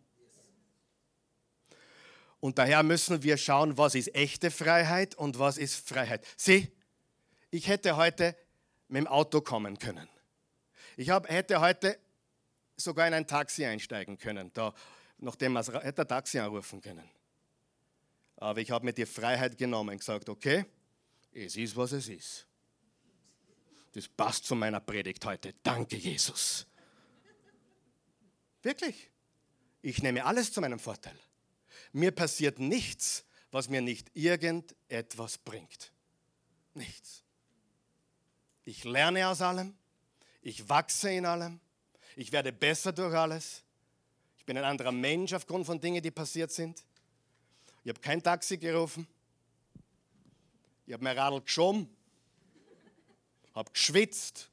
Und daher müssen wir schauen, was ist echte Freiheit und was ist Freiheit. Sieh, ich hätte heute mit dem Auto kommen können. Ich hab, hätte heute sogar in ein Taxi einsteigen können, da, nachdem man hätte ein Taxi anrufen können. Aber ich habe mir die Freiheit genommen und gesagt, okay, es ist, was es ist. Das passt zu meiner Predigt heute. Danke, Jesus. Wirklich. Ich nehme alles zu meinem Vorteil. Mir passiert nichts, was mir nicht irgendetwas bringt. Nichts. Ich lerne aus allem. Ich wachse in allem. Ich werde besser durch alles. Ich bin ein anderer Mensch aufgrund von Dingen, die passiert sind. Ich habe kein Taxi gerufen. Ich habe mein Radl geschoben. Habe geschwitzt.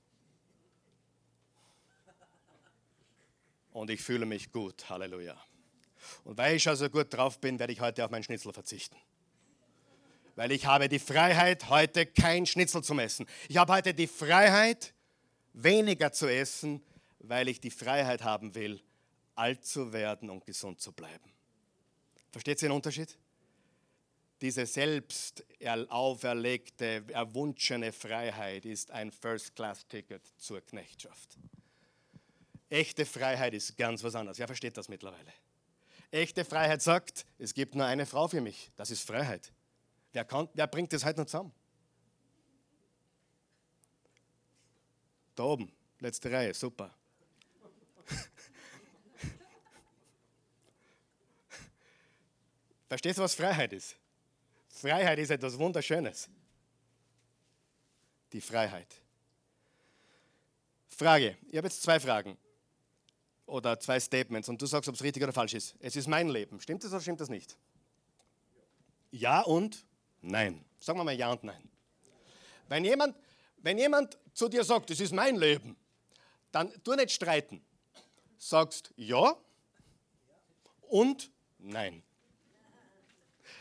Und ich fühle mich gut. Halleluja. Und weil ich schon so gut drauf bin, werde ich heute auf meinen Schnitzel verzichten. Weil ich habe die Freiheit, heute kein Schnitzel zu essen. Ich habe heute die Freiheit, weniger zu essen, weil ich die Freiheit haben will, alt zu werden und gesund zu bleiben. Versteht ihr den Unterschied? Diese selbst auferlegte, erwunschene Freiheit ist ein First-Class-Ticket zur Knechtschaft. Echte Freiheit ist ganz was anderes. Wer versteht das mittlerweile? Echte Freiheit sagt, es gibt nur eine Frau für mich. Das ist Freiheit. Wer, kann, wer bringt das heute noch zusammen? Da oben, letzte Reihe, super. Verstehst du, was Freiheit ist? Freiheit ist etwas Wunderschönes. Die Freiheit. Frage, ich habe jetzt zwei Fragen oder zwei Statements und du sagst, ob es richtig oder falsch ist. Es ist mein Leben. Stimmt das oder stimmt das nicht? Ja und nein. Sagen wir mal ja und nein. Wenn jemand, wenn jemand zu dir sagt, es ist mein Leben, dann tu nicht streiten. Sagst ja und nein.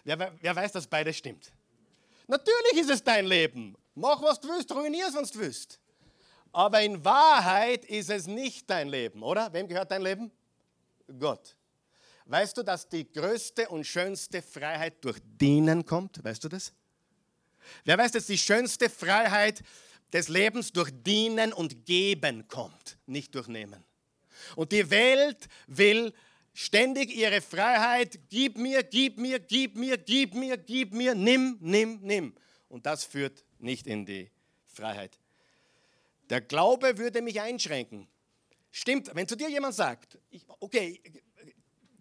Wer, wer weiß, dass beides stimmt? Natürlich ist es dein Leben. Mach, was du willst, ruinier es, was du willst. Aber in Wahrheit ist es nicht dein Leben, oder? Wem gehört dein Leben? Gott. Weißt du, dass die größte und schönste Freiheit durch Dienen kommt? Weißt du das? Wer weiß, dass die schönste Freiheit des Lebens durch Dienen und Geben kommt, nicht durch Nehmen. Und die Welt will ständig ihre Freiheit, gib mir, gib mir, gib mir, gib mir, gib mir, nimm, nimm, nimm. Und das führt nicht in die Freiheit. Der Glaube würde mich einschränken. Stimmt, wenn zu dir jemand sagt, ich, okay,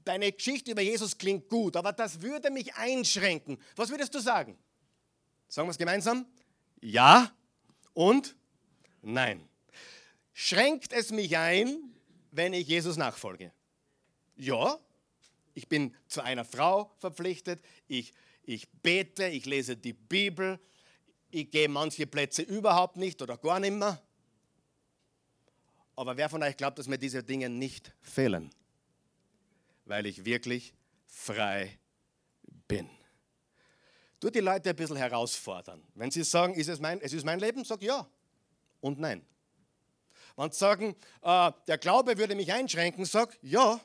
deine Geschichte über Jesus klingt gut, aber das würde mich einschränken. Was würdest du sagen? Sagen wir es gemeinsam? Ja und nein. Schränkt es mich ein, wenn ich Jesus nachfolge? Ja, ich bin zu einer Frau verpflichtet, ich, ich bete, ich lese die Bibel, ich gehe manche Plätze überhaupt nicht oder gar nicht mehr. Aber wer von euch glaubt, dass mir diese Dinge nicht fehlen? Weil ich wirklich frei bin. Du die Leute ein bisschen herausfordern. Wenn sie sagen, ist es, mein, es ist mein Leben, sag ja und nein. Wenn sie sagen, äh, der Glaube würde mich einschränken, sag ja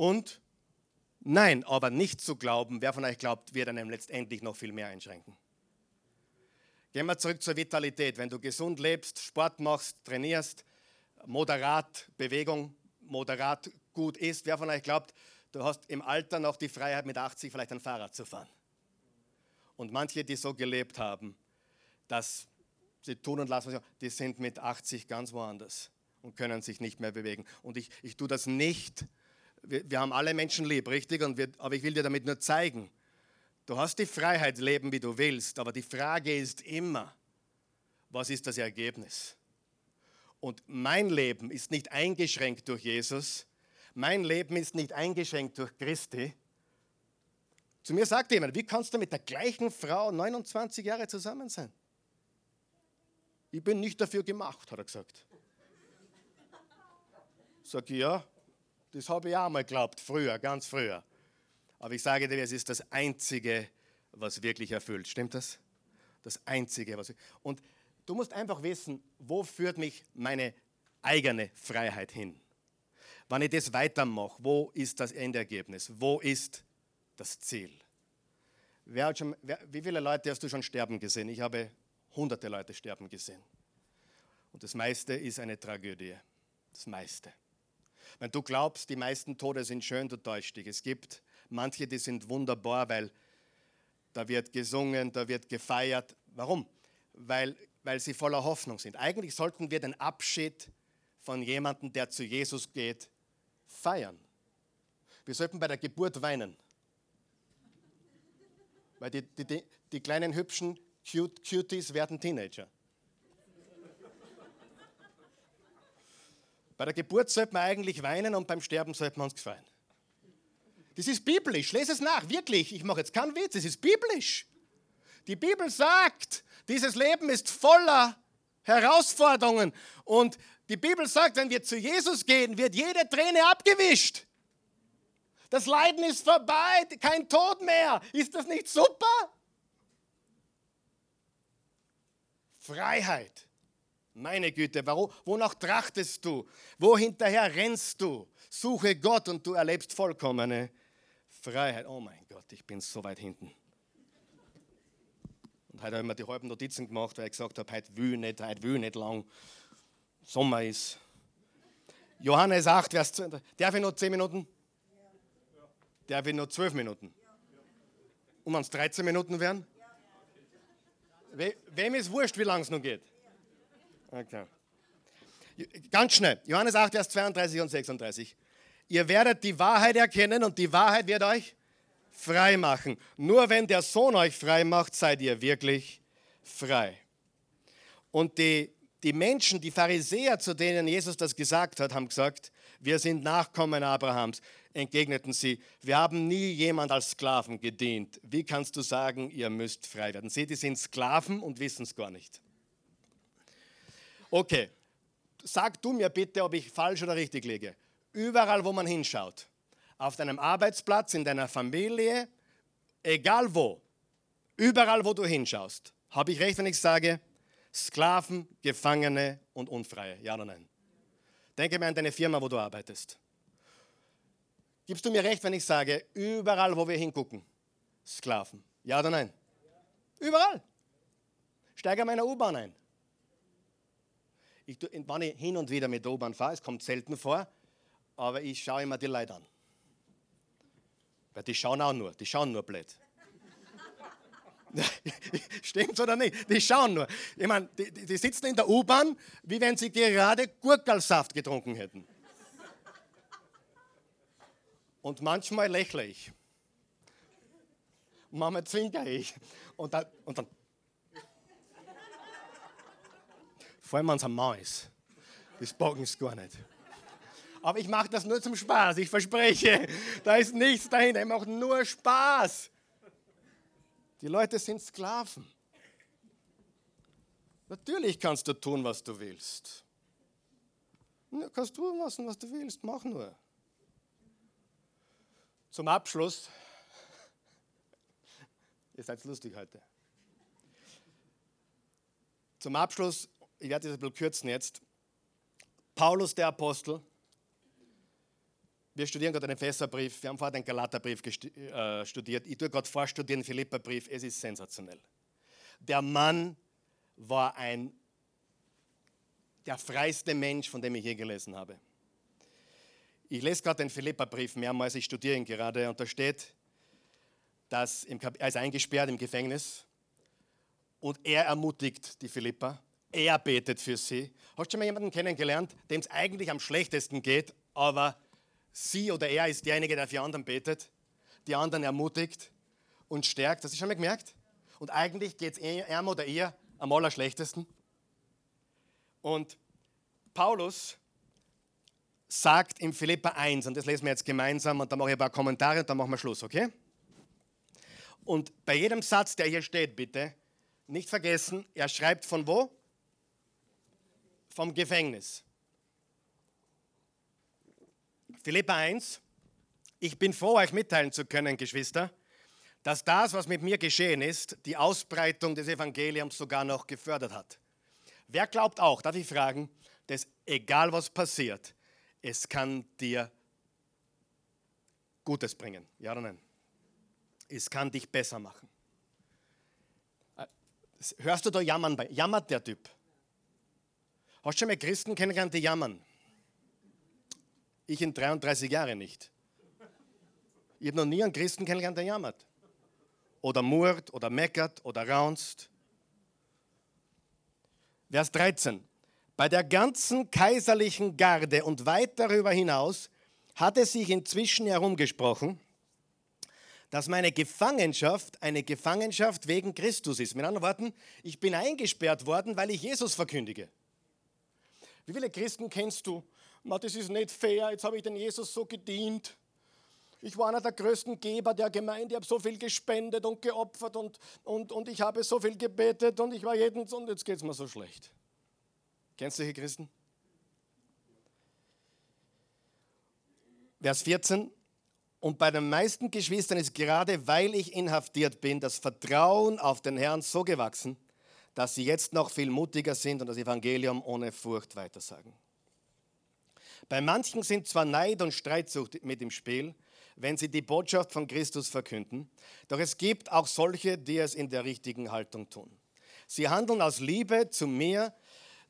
und nein. Aber nicht zu glauben, wer von euch glaubt, wird einem letztendlich noch viel mehr einschränken. Gehen wir zurück zur Vitalität. Wenn du gesund lebst, Sport machst, trainierst, moderat Bewegung, moderat gut isst, wer von euch glaubt, du hast im Alter noch die Freiheit, mit 80 vielleicht ein Fahrrad zu fahren? Und manche, die so gelebt haben, dass sie tun und lassen, die sind mit 80 ganz woanders und können sich nicht mehr bewegen. Und ich, ich tue das nicht. Wir, wir haben alle Menschen lieb, richtig? Und wir, aber ich will dir damit nur zeigen, Du hast die Freiheit, leben wie du willst, aber die Frage ist immer, was ist das Ergebnis? Und mein Leben ist nicht eingeschränkt durch Jesus, mein Leben ist nicht eingeschränkt durch Christi. Zu mir sagt jemand, wie kannst du mit der gleichen Frau 29 Jahre zusammen sein? Ich bin nicht dafür gemacht, hat er gesagt. Sag ich, ja, das habe ich auch mal geglaubt, früher, ganz früher. Aber ich sage dir, es ist das Einzige, was wirklich erfüllt. Stimmt das? Das Einzige, was. Und du musst einfach wissen, wo führt mich meine eigene Freiheit hin? Wenn ich das weitermache, wo ist das Endergebnis? Wo ist das Ziel? Schon, wer, wie viele Leute hast du schon sterben gesehen? Ich habe hunderte Leute sterben gesehen. Und das meiste ist eine Tragödie. Das meiste. Wenn du glaubst, die meisten Tode sind schön, du täuschst dich. Es gibt Manche, die sind wunderbar, weil da wird gesungen, da wird gefeiert. Warum? Weil weil sie voller Hoffnung sind. Eigentlich sollten wir den Abschied von jemandem, der zu Jesus geht, feiern. Wir sollten bei der Geburt weinen. Weil die, die, die, die kleinen hübschen Cuties werden Teenager. Bei der Geburt sollte man eigentlich weinen und beim Sterben sollte man uns gefallen. Das ist biblisch. Lese es nach, wirklich. Ich mache jetzt keinen Witz, es ist biblisch. Die Bibel sagt, dieses Leben ist voller Herausforderungen. Und die Bibel sagt, wenn wir zu Jesus gehen, wird jede Träne abgewischt. Das Leiden ist vorbei, kein Tod mehr. Ist das nicht super? Freiheit. Meine Güte, wonach trachtest du? Wo hinterher rennst du? Suche Gott und du erlebst vollkommene Freiheit. Oh mein Gott, ich bin so weit hinten. Und heute habe ich mir die halben Notizen gemacht, weil ich gesagt habe, heute will nicht, heute will nicht lang. Sommer ist. Johannes 8, Vers 2. Darf ich noch 10 Minuten? Darf ich noch 12 Minuten? Und wenn es 13 Minuten wären? Wem ist wurscht, wie lange es noch geht? Okay. Ganz schnell. Johannes 8, Vers 32 und 36. Ihr werdet die Wahrheit erkennen und die Wahrheit wird euch frei machen. Nur wenn der Sohn euch frei macht, seid ihr wirklich frei. Und die, die Menschen, die Pharisäer, zu denen Jesus das gesagt hat, haben gesagt, wir sind Nachkommen Abrahams. Entgegneten sie, wir haben nie jemand als Sklaven gedient. Wie kannst du sagen, ihr müsst frei werden? Sie, die sind Sklaven und wissen es gar nicht. Okay, sag du mir bitte, ob ich falsch oder richtig liege. Überall, wo man hinschaut, auf deinem Arbeitsplatz, in deiner Familie, egal wo, überall, wo du hinschaust, habe ich recht, wenn ich sage, Sklaven, Gefangene und Unfreie. Ja oder nein? Denke mal an deine Firma, wo du arbeitest. Gibst du mir recht, wenn ich sage, überall, wo wir hingucken, Sklaven? Ja oder nein? Überall. Steige meiner U-Bahn ein. Ich, wenn ich hin und wieder mit der U-Bahn fahre, es kommt selten vor, aber ich schaue immer die Leute an. Weil die schauen auch nur, die schauen nur blöd. Stimmt oder nicht? Die schauen nur. Ich meine, die, die sitzen in der U-Bahn, wie wenn sie gerade Gurkelsaft getrunken hätten. Und manchmal lächle ich. Manchmal zwinker ich. Und dann, und dann Vor allem, wenn es ein Mann ist. Das bogen es gar nicht. Aber ich mache das nur zum Spaß, ich verspreche. Da ist nichts dahinter, ich mache nur Spaß. Die Leute sind Sklaven. Natürlich kannst du tun, was du willst. Du kannst tun lassen, was du willst, mach nur. Zum Abschluss, ihr seid lustig heute. Zum Abschluss ich werde das ein bisschen kürzen jetzt. Paulus der Apostel. Wir studieren gerade den Epheserbrief, wir haben vorher den Galaterbrief äh, studiert. Ich tue gerade vorstudieren den Philipperbrief, es ist sensationell. Der Mann war ein, der freiste Mensch, von dem ich je gelesen habe. Ich lese gerade den Philipperbrief mehrmals, ich studiere ihn gerade und da steht, dass er ist eingesperrt im Gefängnis und er ermutigt die Philipper er betet für sie. Hast du schon mal jemanden kennengelernt, dem es eigentlich am schlechtesten geht, aber sie oder er ist derjenige, der für anderen betet, die anderen ermutigt und stärkt? Hast du schon mal gemerkt? Und eigentlich geht es ihm oder ihr am allerschlechtesten. Und Paulus sagt im Philippa 1, und das lesen wir jetzt gemeinsam, und dann mache ich ein paar Kommentare und dann machen wir Schluss, okay? Und bei jedem Satz, der hier steht, bitte, nicht vergessen, er schreibt von wo? Vom Gefängnis. Philippa 1, ich bin froh, euch mitteilen zu können, Geschwister, dass das, was mit mir geschehen ist, die Ausbreitung des Evangeliums sogar noch gefördert hat. Wer glaubt auch, darf ich fragen, dass egal was passiert, es kann dir Gutes bringen? Ja oder nein? Es kann dich besser machen. Äh, hörst du da jammern? Jammert der Typ? Hast du schon mal Christen kennengelernt, die jammern? Ich in 33 Jahren nicht. Ich habe noch nie einen Christen kennengelernt, der jammert. Oder murrt, oder meckert, oder raunzt. Vers 13. Bei der ganzen kaiserlichen Garde und weit darüber hinaus hat es sich inzwischen herumgesprochen, dass meine Gefangenschaft eine Gefangenschaft wegen Christus ist. Mit anderen Worten, ich bin eingesperrt worden, weil ich Jesus verkündige. Wie viele Christen kennst du? Das ist nicht fair, jetzt habe ich den Jesus so gedient. Ich war einer der größten Geber der Gemeinde, ich habe so viel gespendet und geopfert und, und, und ich habe so viel gebetet und ich war jeden und jetzt geht es mir so schlecht. Kennst du hier Christen? Vers 14. Und bei den meisten Geschwistern ist gerade weil ich inhaftiert bin, das Vertrauen auf den Herrn so gewachsen, dass sie jetzt noch viel mutiger sind und das Evangelium ohne Furcht weitersagen. Bei manchen sind zwar Neid und Streitsucht mit im Spiel, wenn sie die Botschaft von Christus verkünden, doch es gibt auch solche, die es in der richtigen Haltung tun. Sie handeln aus Liebe zu mir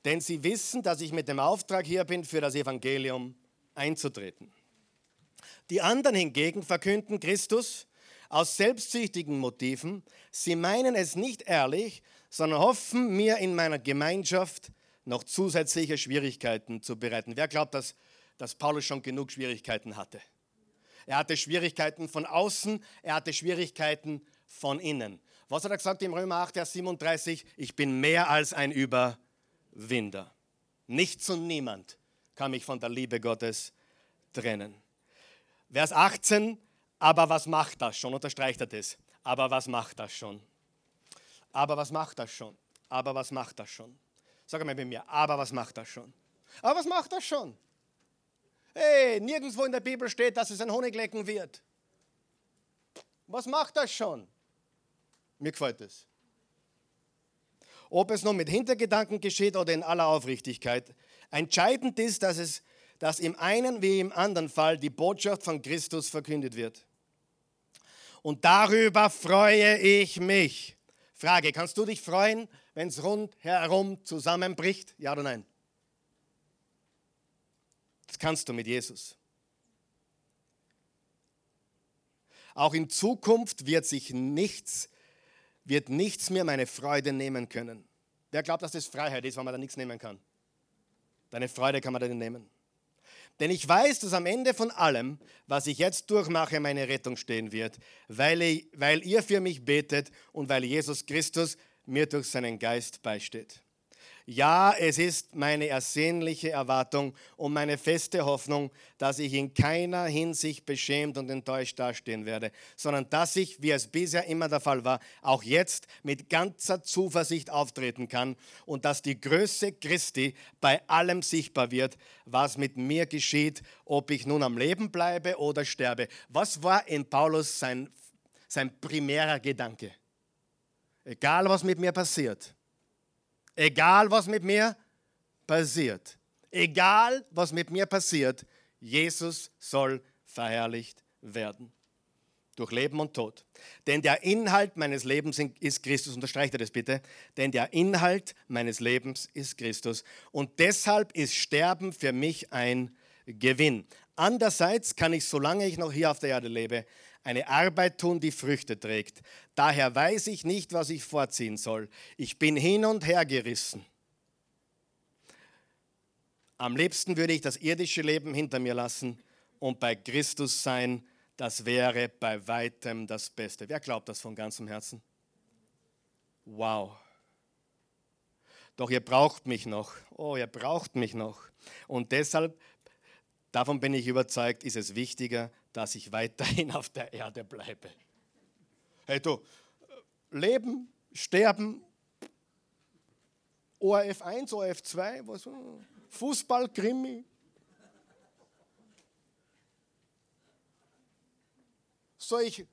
denn sie wissen, dass ich mit dem Auftrag hier bin, für das Evangelium einzutreten. Die anderen hingegen verkünden Christus aus selbstsüchtigen Motiven. Sie meinen es nicht ehrlich, sondern hoffen, mir in meiner Gemeinschaft noch zusätzliche Schwierigkeiten zu bereiten. Wer glaubt, dass, dass Paulus schon genug Schwierigkeiten hatte? Er hatte Schwierigkeiten von außen, er hatte Schwierigkeiten von innen. Was hat er gesagt im Römer 8, Vers 37? Ich bin mehr als ein Überwinder. Winder. Nichts und niemand kann mich von der Liebe Gottes trennen. Vers 18, aber was macht das schon? Unterstreicht er das. Aber was macht das schon? Aber was macht das schon? Aber was macht das schon? Sag mal bei mir, aber was macht das schon? Aber was macht das schon? Hey, nirgendwo in der Bibel steht, dass es ein Honiglecken wird. Was macht das schon? Mir gefällt es. Ob es nun mit Hintergedanken geschieht oder in aller Aufrichtigkeit, entscheidend ist, dass, es, dass im einen wie im anderen Fall die Botschaft von Christus verkündet wird. Und darüber freue ich mich. Frage, kannst du dich freuen, wenn es rundherum zusammenbricht? Ja oder nein? Das kannst du mit Jesus. Auch in Zukunft wird sich nichts wird nichts mehr meine Freude nehmen können. Wer glaubt, dass das Freiheit ist, wenn man da nichts nehmen kann? Deine Freude kann man da nicht nehmen. Denn ich weiß, dass am Ende von allem, was ich jetzt durchmache, meine Rettung stehen wird, weil, ich, weil ihr für mich betet und weil Jesus Christus mir durch seinen Geist beisteht. Ja, es ist meine ersehnliche Erwartung und meine feste Hoffnung, dass ich in keiner Hinsicht beschämt und enttäuscht dastehen werde, sondern dass ich, wie es bisher immer der Fall war, auch jetzt mit ganzer Zuversicht auftreten kann und dass die Größe Christi bei allem sichtbar wird, was mit mir geschieht, ob ich nun am Leben bleibe oder sterbe. Was war in Paulus sein, sein primärer Gedanke? Egal, was mit mir passiert Egal, was mit mir passiert. Egal, was mit mir passiert, Jesus soll verherrlicht werden. Durch Leben und Tod. Denn der Inhalt meines Lebens ist Christus. Unterstreicht er das bitte. Denn der Inhalt meines Lebens ist Christus. Und deshalb ist Sterben für mich ein Gewinn. Andererseits kann ich, solange ich noch hier auf der Erde lebe, eine Arbeit tun, die Früchte trägt. Daher weiß ich nicht, was ich vorziehen soll. Ich bin hin und her gerissen. Am liebsten würde ich das irdische Leben hinter mir lassen und bei Christus sein. Das wäre bei weitem das Beste. Wer glaubt das von ganzem Herzen? Wow. Doch ihr braucht mich noch. Oh, ihr braucht mich noch. Und deshalb, davon bin ich überzeugt, ist es wichtiger, dass ich weiterhin auf der Erde bleibe. Hey du, Leben, Sterben, ORF 1, ORF 2, was, Fußball, Krimi. Soll ich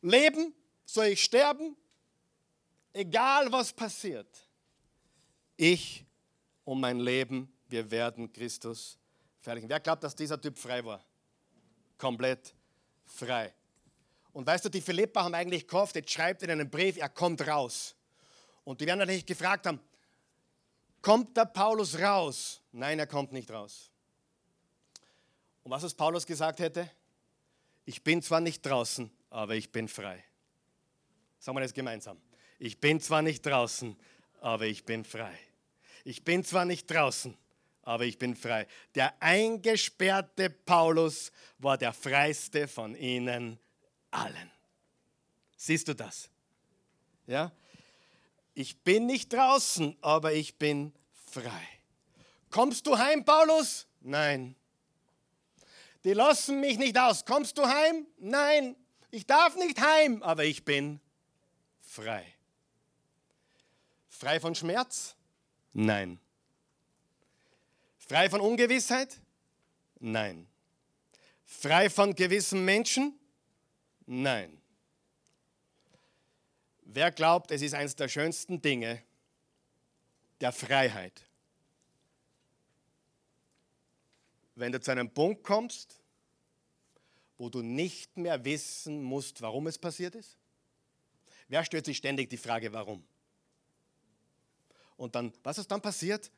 leben? Soll ich sterben? Egal was passiert. Ich und mein Leben, wir werden Christus verherrlichen. Wer glaubt, dass dieser Typ frei war? Komplett frei. Und weißt du, die Philippa haben eigentlich gehofft, jetzt schreibt in einem Brief, er kommt raus. Und die werden natürlich gefragt haben, kommt der Paulus raus? Nein, er kommt nicht raus. Und was es Paulus gesagt hätte? Ich bin zwar nicht draußen, aber ich bin frei. Sagen wir das gemeinsam. Ich bin zwar nicht draußen, aber ich bin frei. Ich bin zwar nicht draußen, aber ich bin frei. Der eingesperrte Paulus war der freiste von ihnen allen. Siehst du das? Ja? Ich bin nicht draußen, aber ich bin frei. Kommst du heim, Paulus? Nein. Die lassen mich nicht aus. Kommst du heim? Nein. Ich darf nicht heim, aber ich bin frei. Frei von Schmerz? Nein. Frei von Ungewissheit? Nein. Frei von gewissen Menschen? Nein. Wer glaubt, es ist eines der schönsten Dinge der Freiheit? Wenn du zu einem Punkt kommst, wo du nicht mehr wissen musst, warum es passiert ist? Wer stellt sich ständig die Frage, warum? Und dann, was ist dann passiert?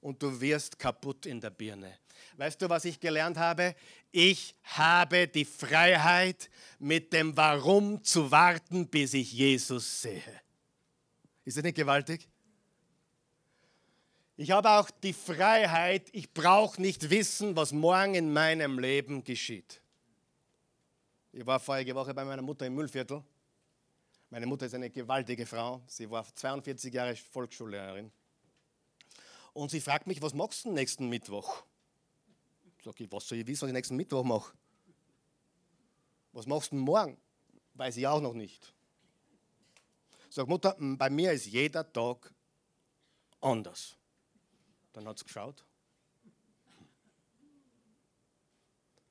Und du wirst kaputt in der Birne. Weißt du, was ich gelernt habe? Ich habe die Freiheit, mit dem Warum zu warten, bis ich Jesus sehe. Ist das nicht gewaltig? Ich habe auch die Freiheit, ich brauche nicht wissen, was morgen in meinem Leben geschieht. Ich war vorige Woche bei meiner Mutter im Müllviertel. Meine Mutter ist eine gewaltige Frau. Sie war 42 Jahre Volksschullehrerin. Und sie fragt mich, was machst du nächsten Mittwoch? Sag ich, was soll ich wissen, was ich nächsten Mittwoch mache? Was machst du morgen? Weiß ich auch noch nicht. Sag Mutter, bei mir ist jeder Tag anders. Dann hat sie geschaut.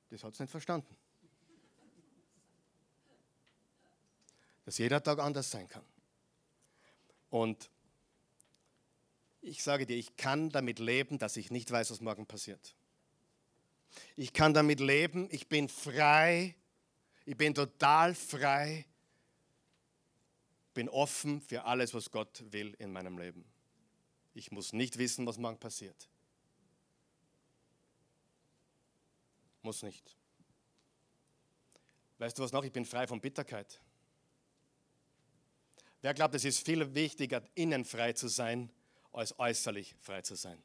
Das hat sie nicht verstanden. Dass jeder Tag anders sein kann. Und ich sage dir, ich kann damit leben, dass ich nicht weiß, was morgen passiert. Ich kann damit leben, ich bin frei, ich bin total frei, bin offen für alles, was Gott will in meinem Leben. Ich muss nicht wissen, was morgen passiert. Muss nicht. Weißt du was noch? Ich bin frei von Bitterkeit. Wer glaubt, es ist viel wichtiger, innen frei zu sein, als äußerlich frei zu sein?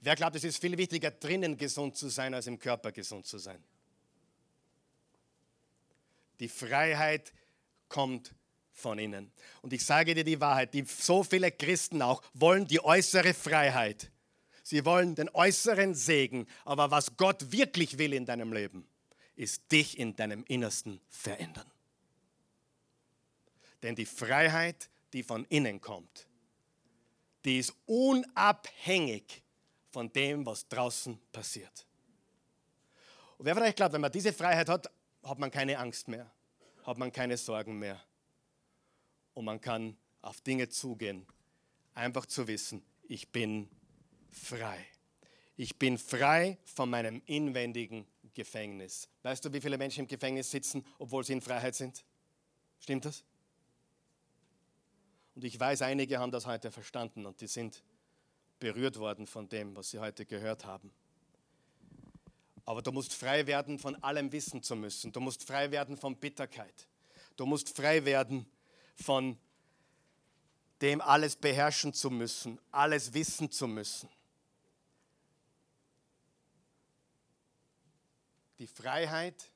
Wer glaubt, es ist viel wichtiger, drinnen gesund zu sein, als im Körper gesund zu sein? Die Freiheit kommt von innen. Und ich sage dir die Wahrheit, die, so viele Christen auch wollen die äußere Freiheit. Sie wollen den äußeren Segen, aber was Gott wirklich will in deinem Leben, ist dich in deinem Innersten verändern. Denn die Freiheit, die von innen kommt, die ist unabhängig von dem, was draußen passiert. Und wer vielleicht glaubt, wenn man diese Freiheit hat, hat man keine Angst mehr, hat man keine Sorgen mehr und man kann auf Dinge zugehen, einfach zu wissen, ich bin frei. Ich bin frei von meinem inwendigen Gefängnis. Weißt du, wie viele Menschen im Gefängnis sitzen, obwohl sie in Freiheit sind? Stimmt das? Und ich weiß, einige haben das heute verstanden und die sind berührt worden von dem, was sie heute gehört haben. Aber du musst frei werden, von allem wissen zu müssen. Du musst frei werden von Bitterkeit. Du musst frei werden von dem alles beherrschen zu müssen, alles wissen zu müssen. Die Freiheit,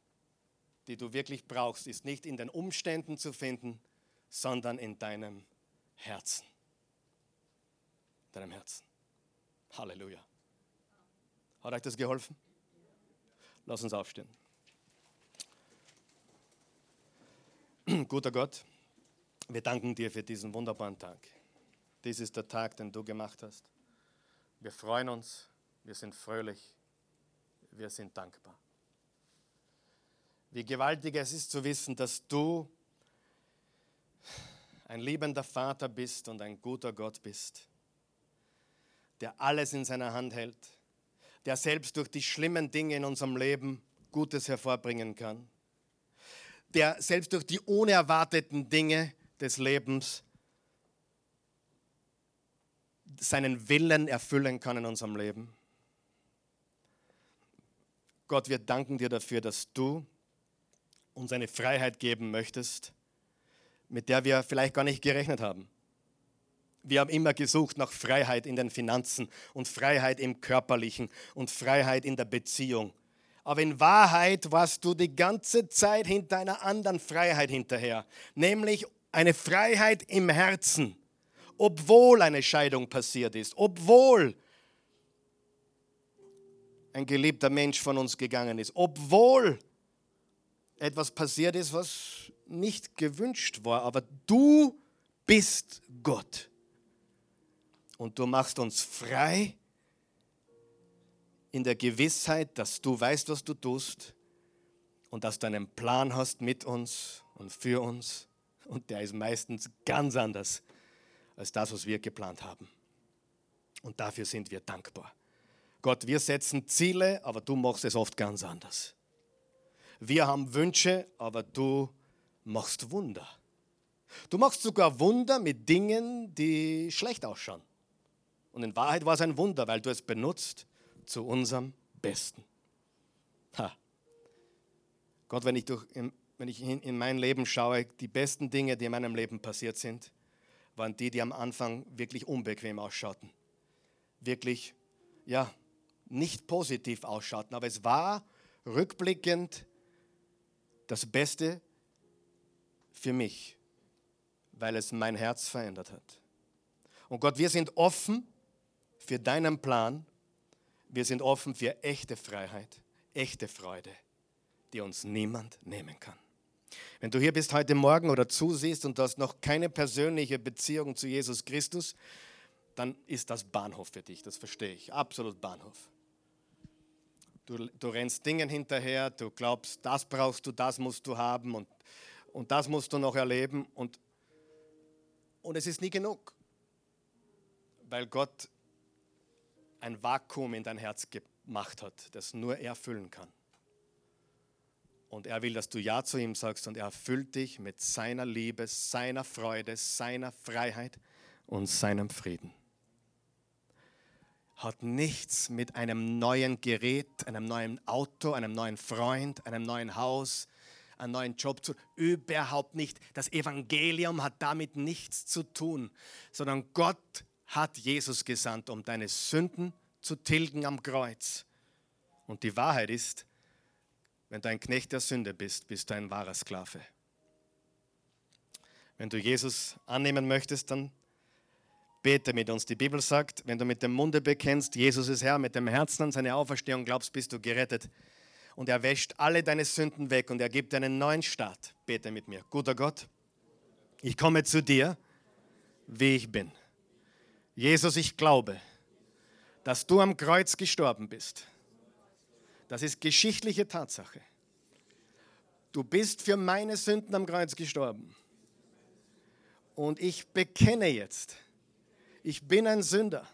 die du wirklich brauchst, ist nicht in den Umständen zu finden, sondern in deinem Herzen. Deinem Herzen. Halleluja. Hat euch das geholfen? Lass uns aufstehen. Guter Gott. Wir danken dir für diesen wunderbaren Tag. Dies ist der Tag, den du gemacht hast. Wir freuen uns, wir sind fröhlich, wir sind dankbar. Wie gewaltig es ist zu wissen, dass du ein liebender Vater bist und ein guter Gott bist, der alles in seiner Hand hält, der selbst durch die schlimmen Dinge in unserem Leben Gutes hervorbringen kann, der selbst durch die unerwarteten Dinge des Lebens seinen Willen erfüllen kann in unserem Leben. Gott, wir danken dir dafür, dass du uns eine Freiheit geben möchtest, mit der wir vielleicht gar nicht gerechnet haben. Wir haben immer gesucht nach Freiheit in den Finanzen und Freiheit im körperlichen und Freiheit in der Beziehung. Aber in Wahrheit warst du die ganze Zeit hinter einer anderen Freiheit hinterher, nämlich eine Freiheit im Herzen, obwohl eine Scheidung passiert ist, obwohl ein geliebter Mensch von uns gegangen ist, obwohl etwas passiert ist, was nicht gewünscht war, aber du bist Gott und du machst uns frei in der Gewissheit, dass du weißt, was du tust und dass du einen Plan hast mit uns und für uns. Und der ist meistens ganz anders als das, was wir geplant haben. Und dafür sind wir dankbar. Gott, wir setzen Ziele, aber du machst es oft ganz anders. Wir haben Wünsche, aber du machst Wunder. Du machst sogar Wunder mit Dingen, die schlecht ausschauen. Und in Wahrheit war es ein Wunder, weil du es benutzt zu unserem Besten. Ha. Gott, wenn ich, durch, wenn ich in mein Leben schaue, die besten Dinge, die in meinem Leben passiert sind, waren die, die am Anfang wirklich unbequem ausschauten. Wirklich, ja, nicht positiv ausschauten. Aber es war rückblickend das Beste für mich, weil es mein Herz verändert hat. Und Gott, wir sind offen für deinen Plan. Wir sind offen für echte Freiheit, echte Freude, die uns niemand nehmen kann. Wenn du hier bist heute Morgen oder zusiehst und du hast noch keine persönliche Beziehung zu Jesus Christus, dann ist das Bahnhof für dich, das verstehe ich, absolut Bahnhof. Du, du rennst Dingen hinterher, du glaubst, das brauchst du, das musst du haben und, und das musst du noch erleben und, und es ist nie genug, weil Gott ein Vakuum in dein Herz gemacht hat, das nur er füllen kann. Und er will, dass du Ja zu ihm sagst und er erfüllt dich mit seiner Liebe, seiner Freude, seiner Freiheit und seinem Frieden. Hat nichts mit einem neuen Gerät, einem neuen Auto, einem neuen Freund, einem neuen Haus, einem neuen Job zu. Überhaupt nicht. Das Evangelium hat damit nichts zu tun, sondern Gott hat Jesus gesandt, um deine Sünden zu tilgen am Kreuz. Und die Wahrheit ist, wenn du ein Knecht der Sünde bist, bist du ein wahrer Sklave. Wenn du Jesus annehmen möchtest, dann bete mit uns. Die Bibel sagt, wenn du mit dem Munde bekennst, Jesus ist Herr, mit dem Herzen an seine Auferstehung glaubst, bist du gerettet. Und er wäscht alle deine Sünden weg und er gibt einen neuen Start. Bete mit mir. Guter Gott, ich komme zu dir, wie ich bin. Jesus, ich glaube, dass du am Kreuz gestorben bist. Das ist geschichtliche Tatsache. Du bist für meine Sünden am Kreuz gestorben. Und ich bekenne jetzt, ich bin ein Sünder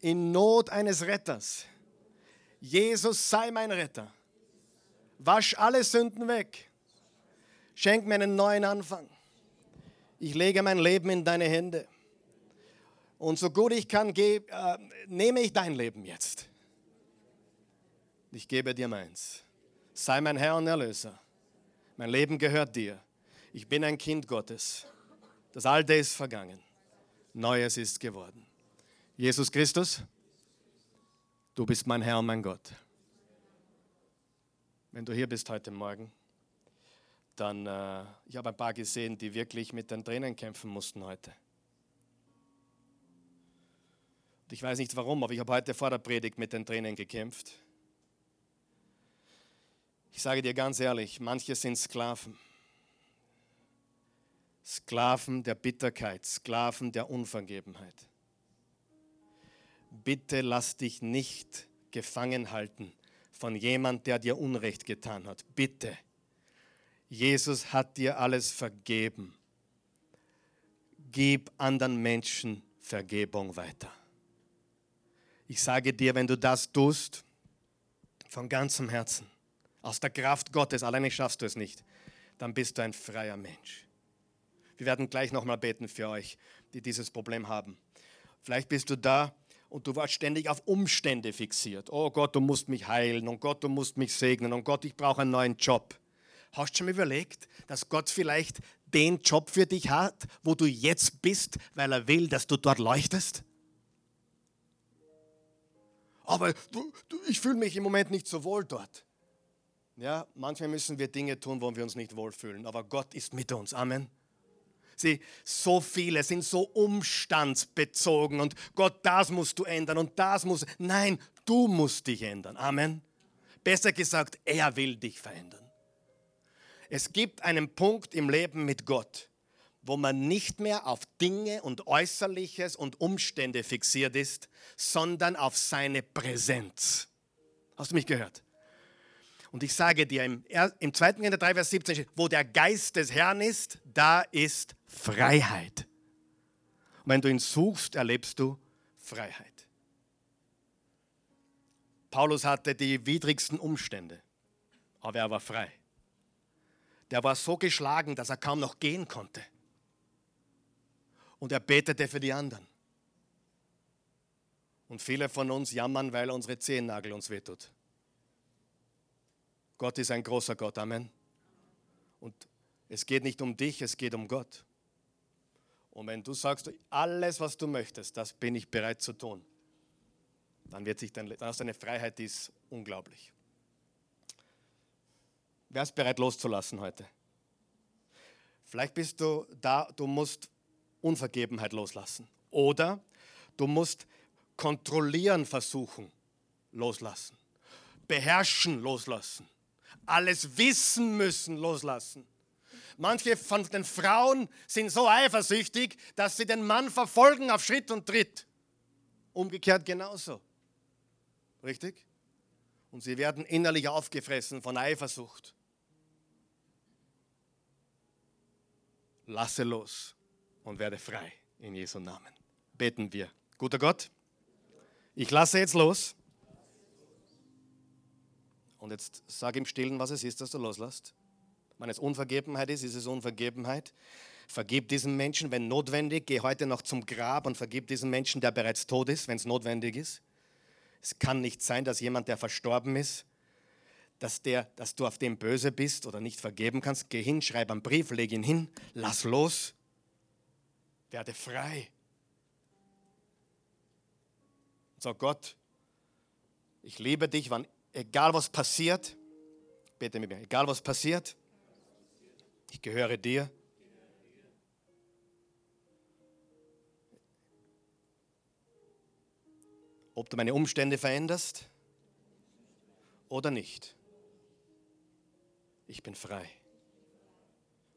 in Not eines Retters. Jesus sei mein Retter. Wasch alle Sünden weg. Schenk mir einen neuen Anfang. Ich lege mein Leben in deine Hände. Und so gut ich kann, äh, nehme ich dein Leben jetzt. Ich gebe dir meins. Sei mein Herr und Erlöser. Mein Leben gehört dir. Ich bin ein Kind Gottes. Das Alte ist vergangen. Neues ist geworden. Jesus Christus, du bist mein Herr und mein Gott. Wenn du hier bist heute Morgen, dann, äh, ich habe ein paar gesehen, die wirklich mit den Tränen kämpfen mussten heute. Und ich weiß nicht warum, aber ich habe heute vor der Predigt mit den Tränen gekämpft. Ich sage dir ganz ehrlich, manche sind Sklaven. Sklaven der Bitterkeit, Sklaven der Unvergebenheit. Bitte lass dich nicht gefangen halten von jemand, der dir Unrecht getan hat. Bitte. Jesus hat dir alles vergeben. Gib anderen Menschen Vergebung weiter. Ich sage dir, wenn du das tust, von ganzem Herzen, aus der Kraft Gottes, alleine schaffst du es nicht, dann bist du ein freier Mensch. Wir werden gleich nochmal beten für euch, die dieses Problem haben. Vielleicht bist du da und du warst ständig auf Umstände fixiert. Oh Gott, du musst mich heilen und Gott, du musst mich segnen und Gott, ich brauche einen neuen Job. Hast du schon überlegt, dass Gott vielleicht den Job für dich hat, wo du jetzt bist, weil er will, dass du dort leuchtest? Aber du, du, ich fühle mich im Moment nicht so wohl dort. Ja, manchmal müssen wir Dinge tun, wo wir uns nicht wohlfühlen, aber Gott ist mit uns. Amen. Sie, so viele sind so umstandsbezogen und Gott, das musst du ändern und das muss. Nein, du musst dich ändern. Amen. Besser gesagt, er will dich verändern. Es gibt einen Punkt im Leben mit Gott, wo man nicht mehr auf Dinge und Äußerliches und Umstände fixiert ist, sondern auf seine Präsenz. Hast du mich gehört? Und ich sage dir, im, im 2. Korinther 3, Vers 17 steht, wo der Geist des Herrn ist, da ist Freiheit. Und wenn du ihn suchst, erlebst du Freiheit. Paulus hatte die widrigsten Umstände, aber er war frei. Der war so geschlagen, dass er kaum noch gehen konnte. Und er betete für die anderen. Und viele von uns jammern, weil unsere Zehennagel uns wehtut. Gott ist ein großer Gott, Amen. Und es geht nicht um dich, es geht um Gott. Und wenn du sagst, alles, was du möchtest, das bin ich bereit zu tun, dann, wird sich dein, dann hast du eine Freiheit, die ist unglaublich. Wer ist bereit loszulassen heute? Vielleicht bist du da, du musst Unvergebenheit loslassen. Oder du musst kontrollieren versuchen, loslassen. Beherrschen, loslassen alles wissen müssen, loslassen. Manche von den Frauen sind so eifersüchtig, dass sie den Mann verfolgen auf Schritt und Tritt. Umgekehrt genauso. Richtig? Und sie werden innerlich aufgefressen von Eifersucht. Lasse los und werde frei in Jesu Namen. Beten wir. Guter Gott, ich lasse jetzt los und jetzt sag im Stillen, was es ist, dass du loslässt. Wenn es Unvergebenheit ist, ist es Unvergebenheit. Vergib diesen Menschen, wenn notwendig. Geh heute noch zum Grab und vergib diesen Menschen, der bereits tot ist, wenn es notwendig ist. Es kann nicht sein, dass jemand, der verstorben ist, dass, der, dass du auf dem böse bist oder nicht vergeben kannst. Geh hin, schreib einen Brief, leg ihn hin, lass los, werde frei. Sag Gott, ich liebe dich, wann egal was passiert, bete mit mir, egal was passiert, ich gehöre dir. Ob du meine Umstände veränderst oder nicht. Ich bin frei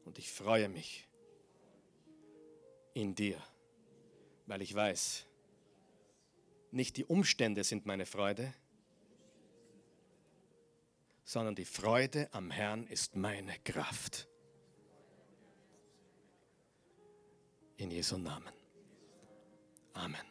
und ich freue mich in dir, weil ich weiß, nicht die Umstände sind meine Freude, sondern die Freude am Herrn ist meine Kraft. In Jesu Namen. Amen.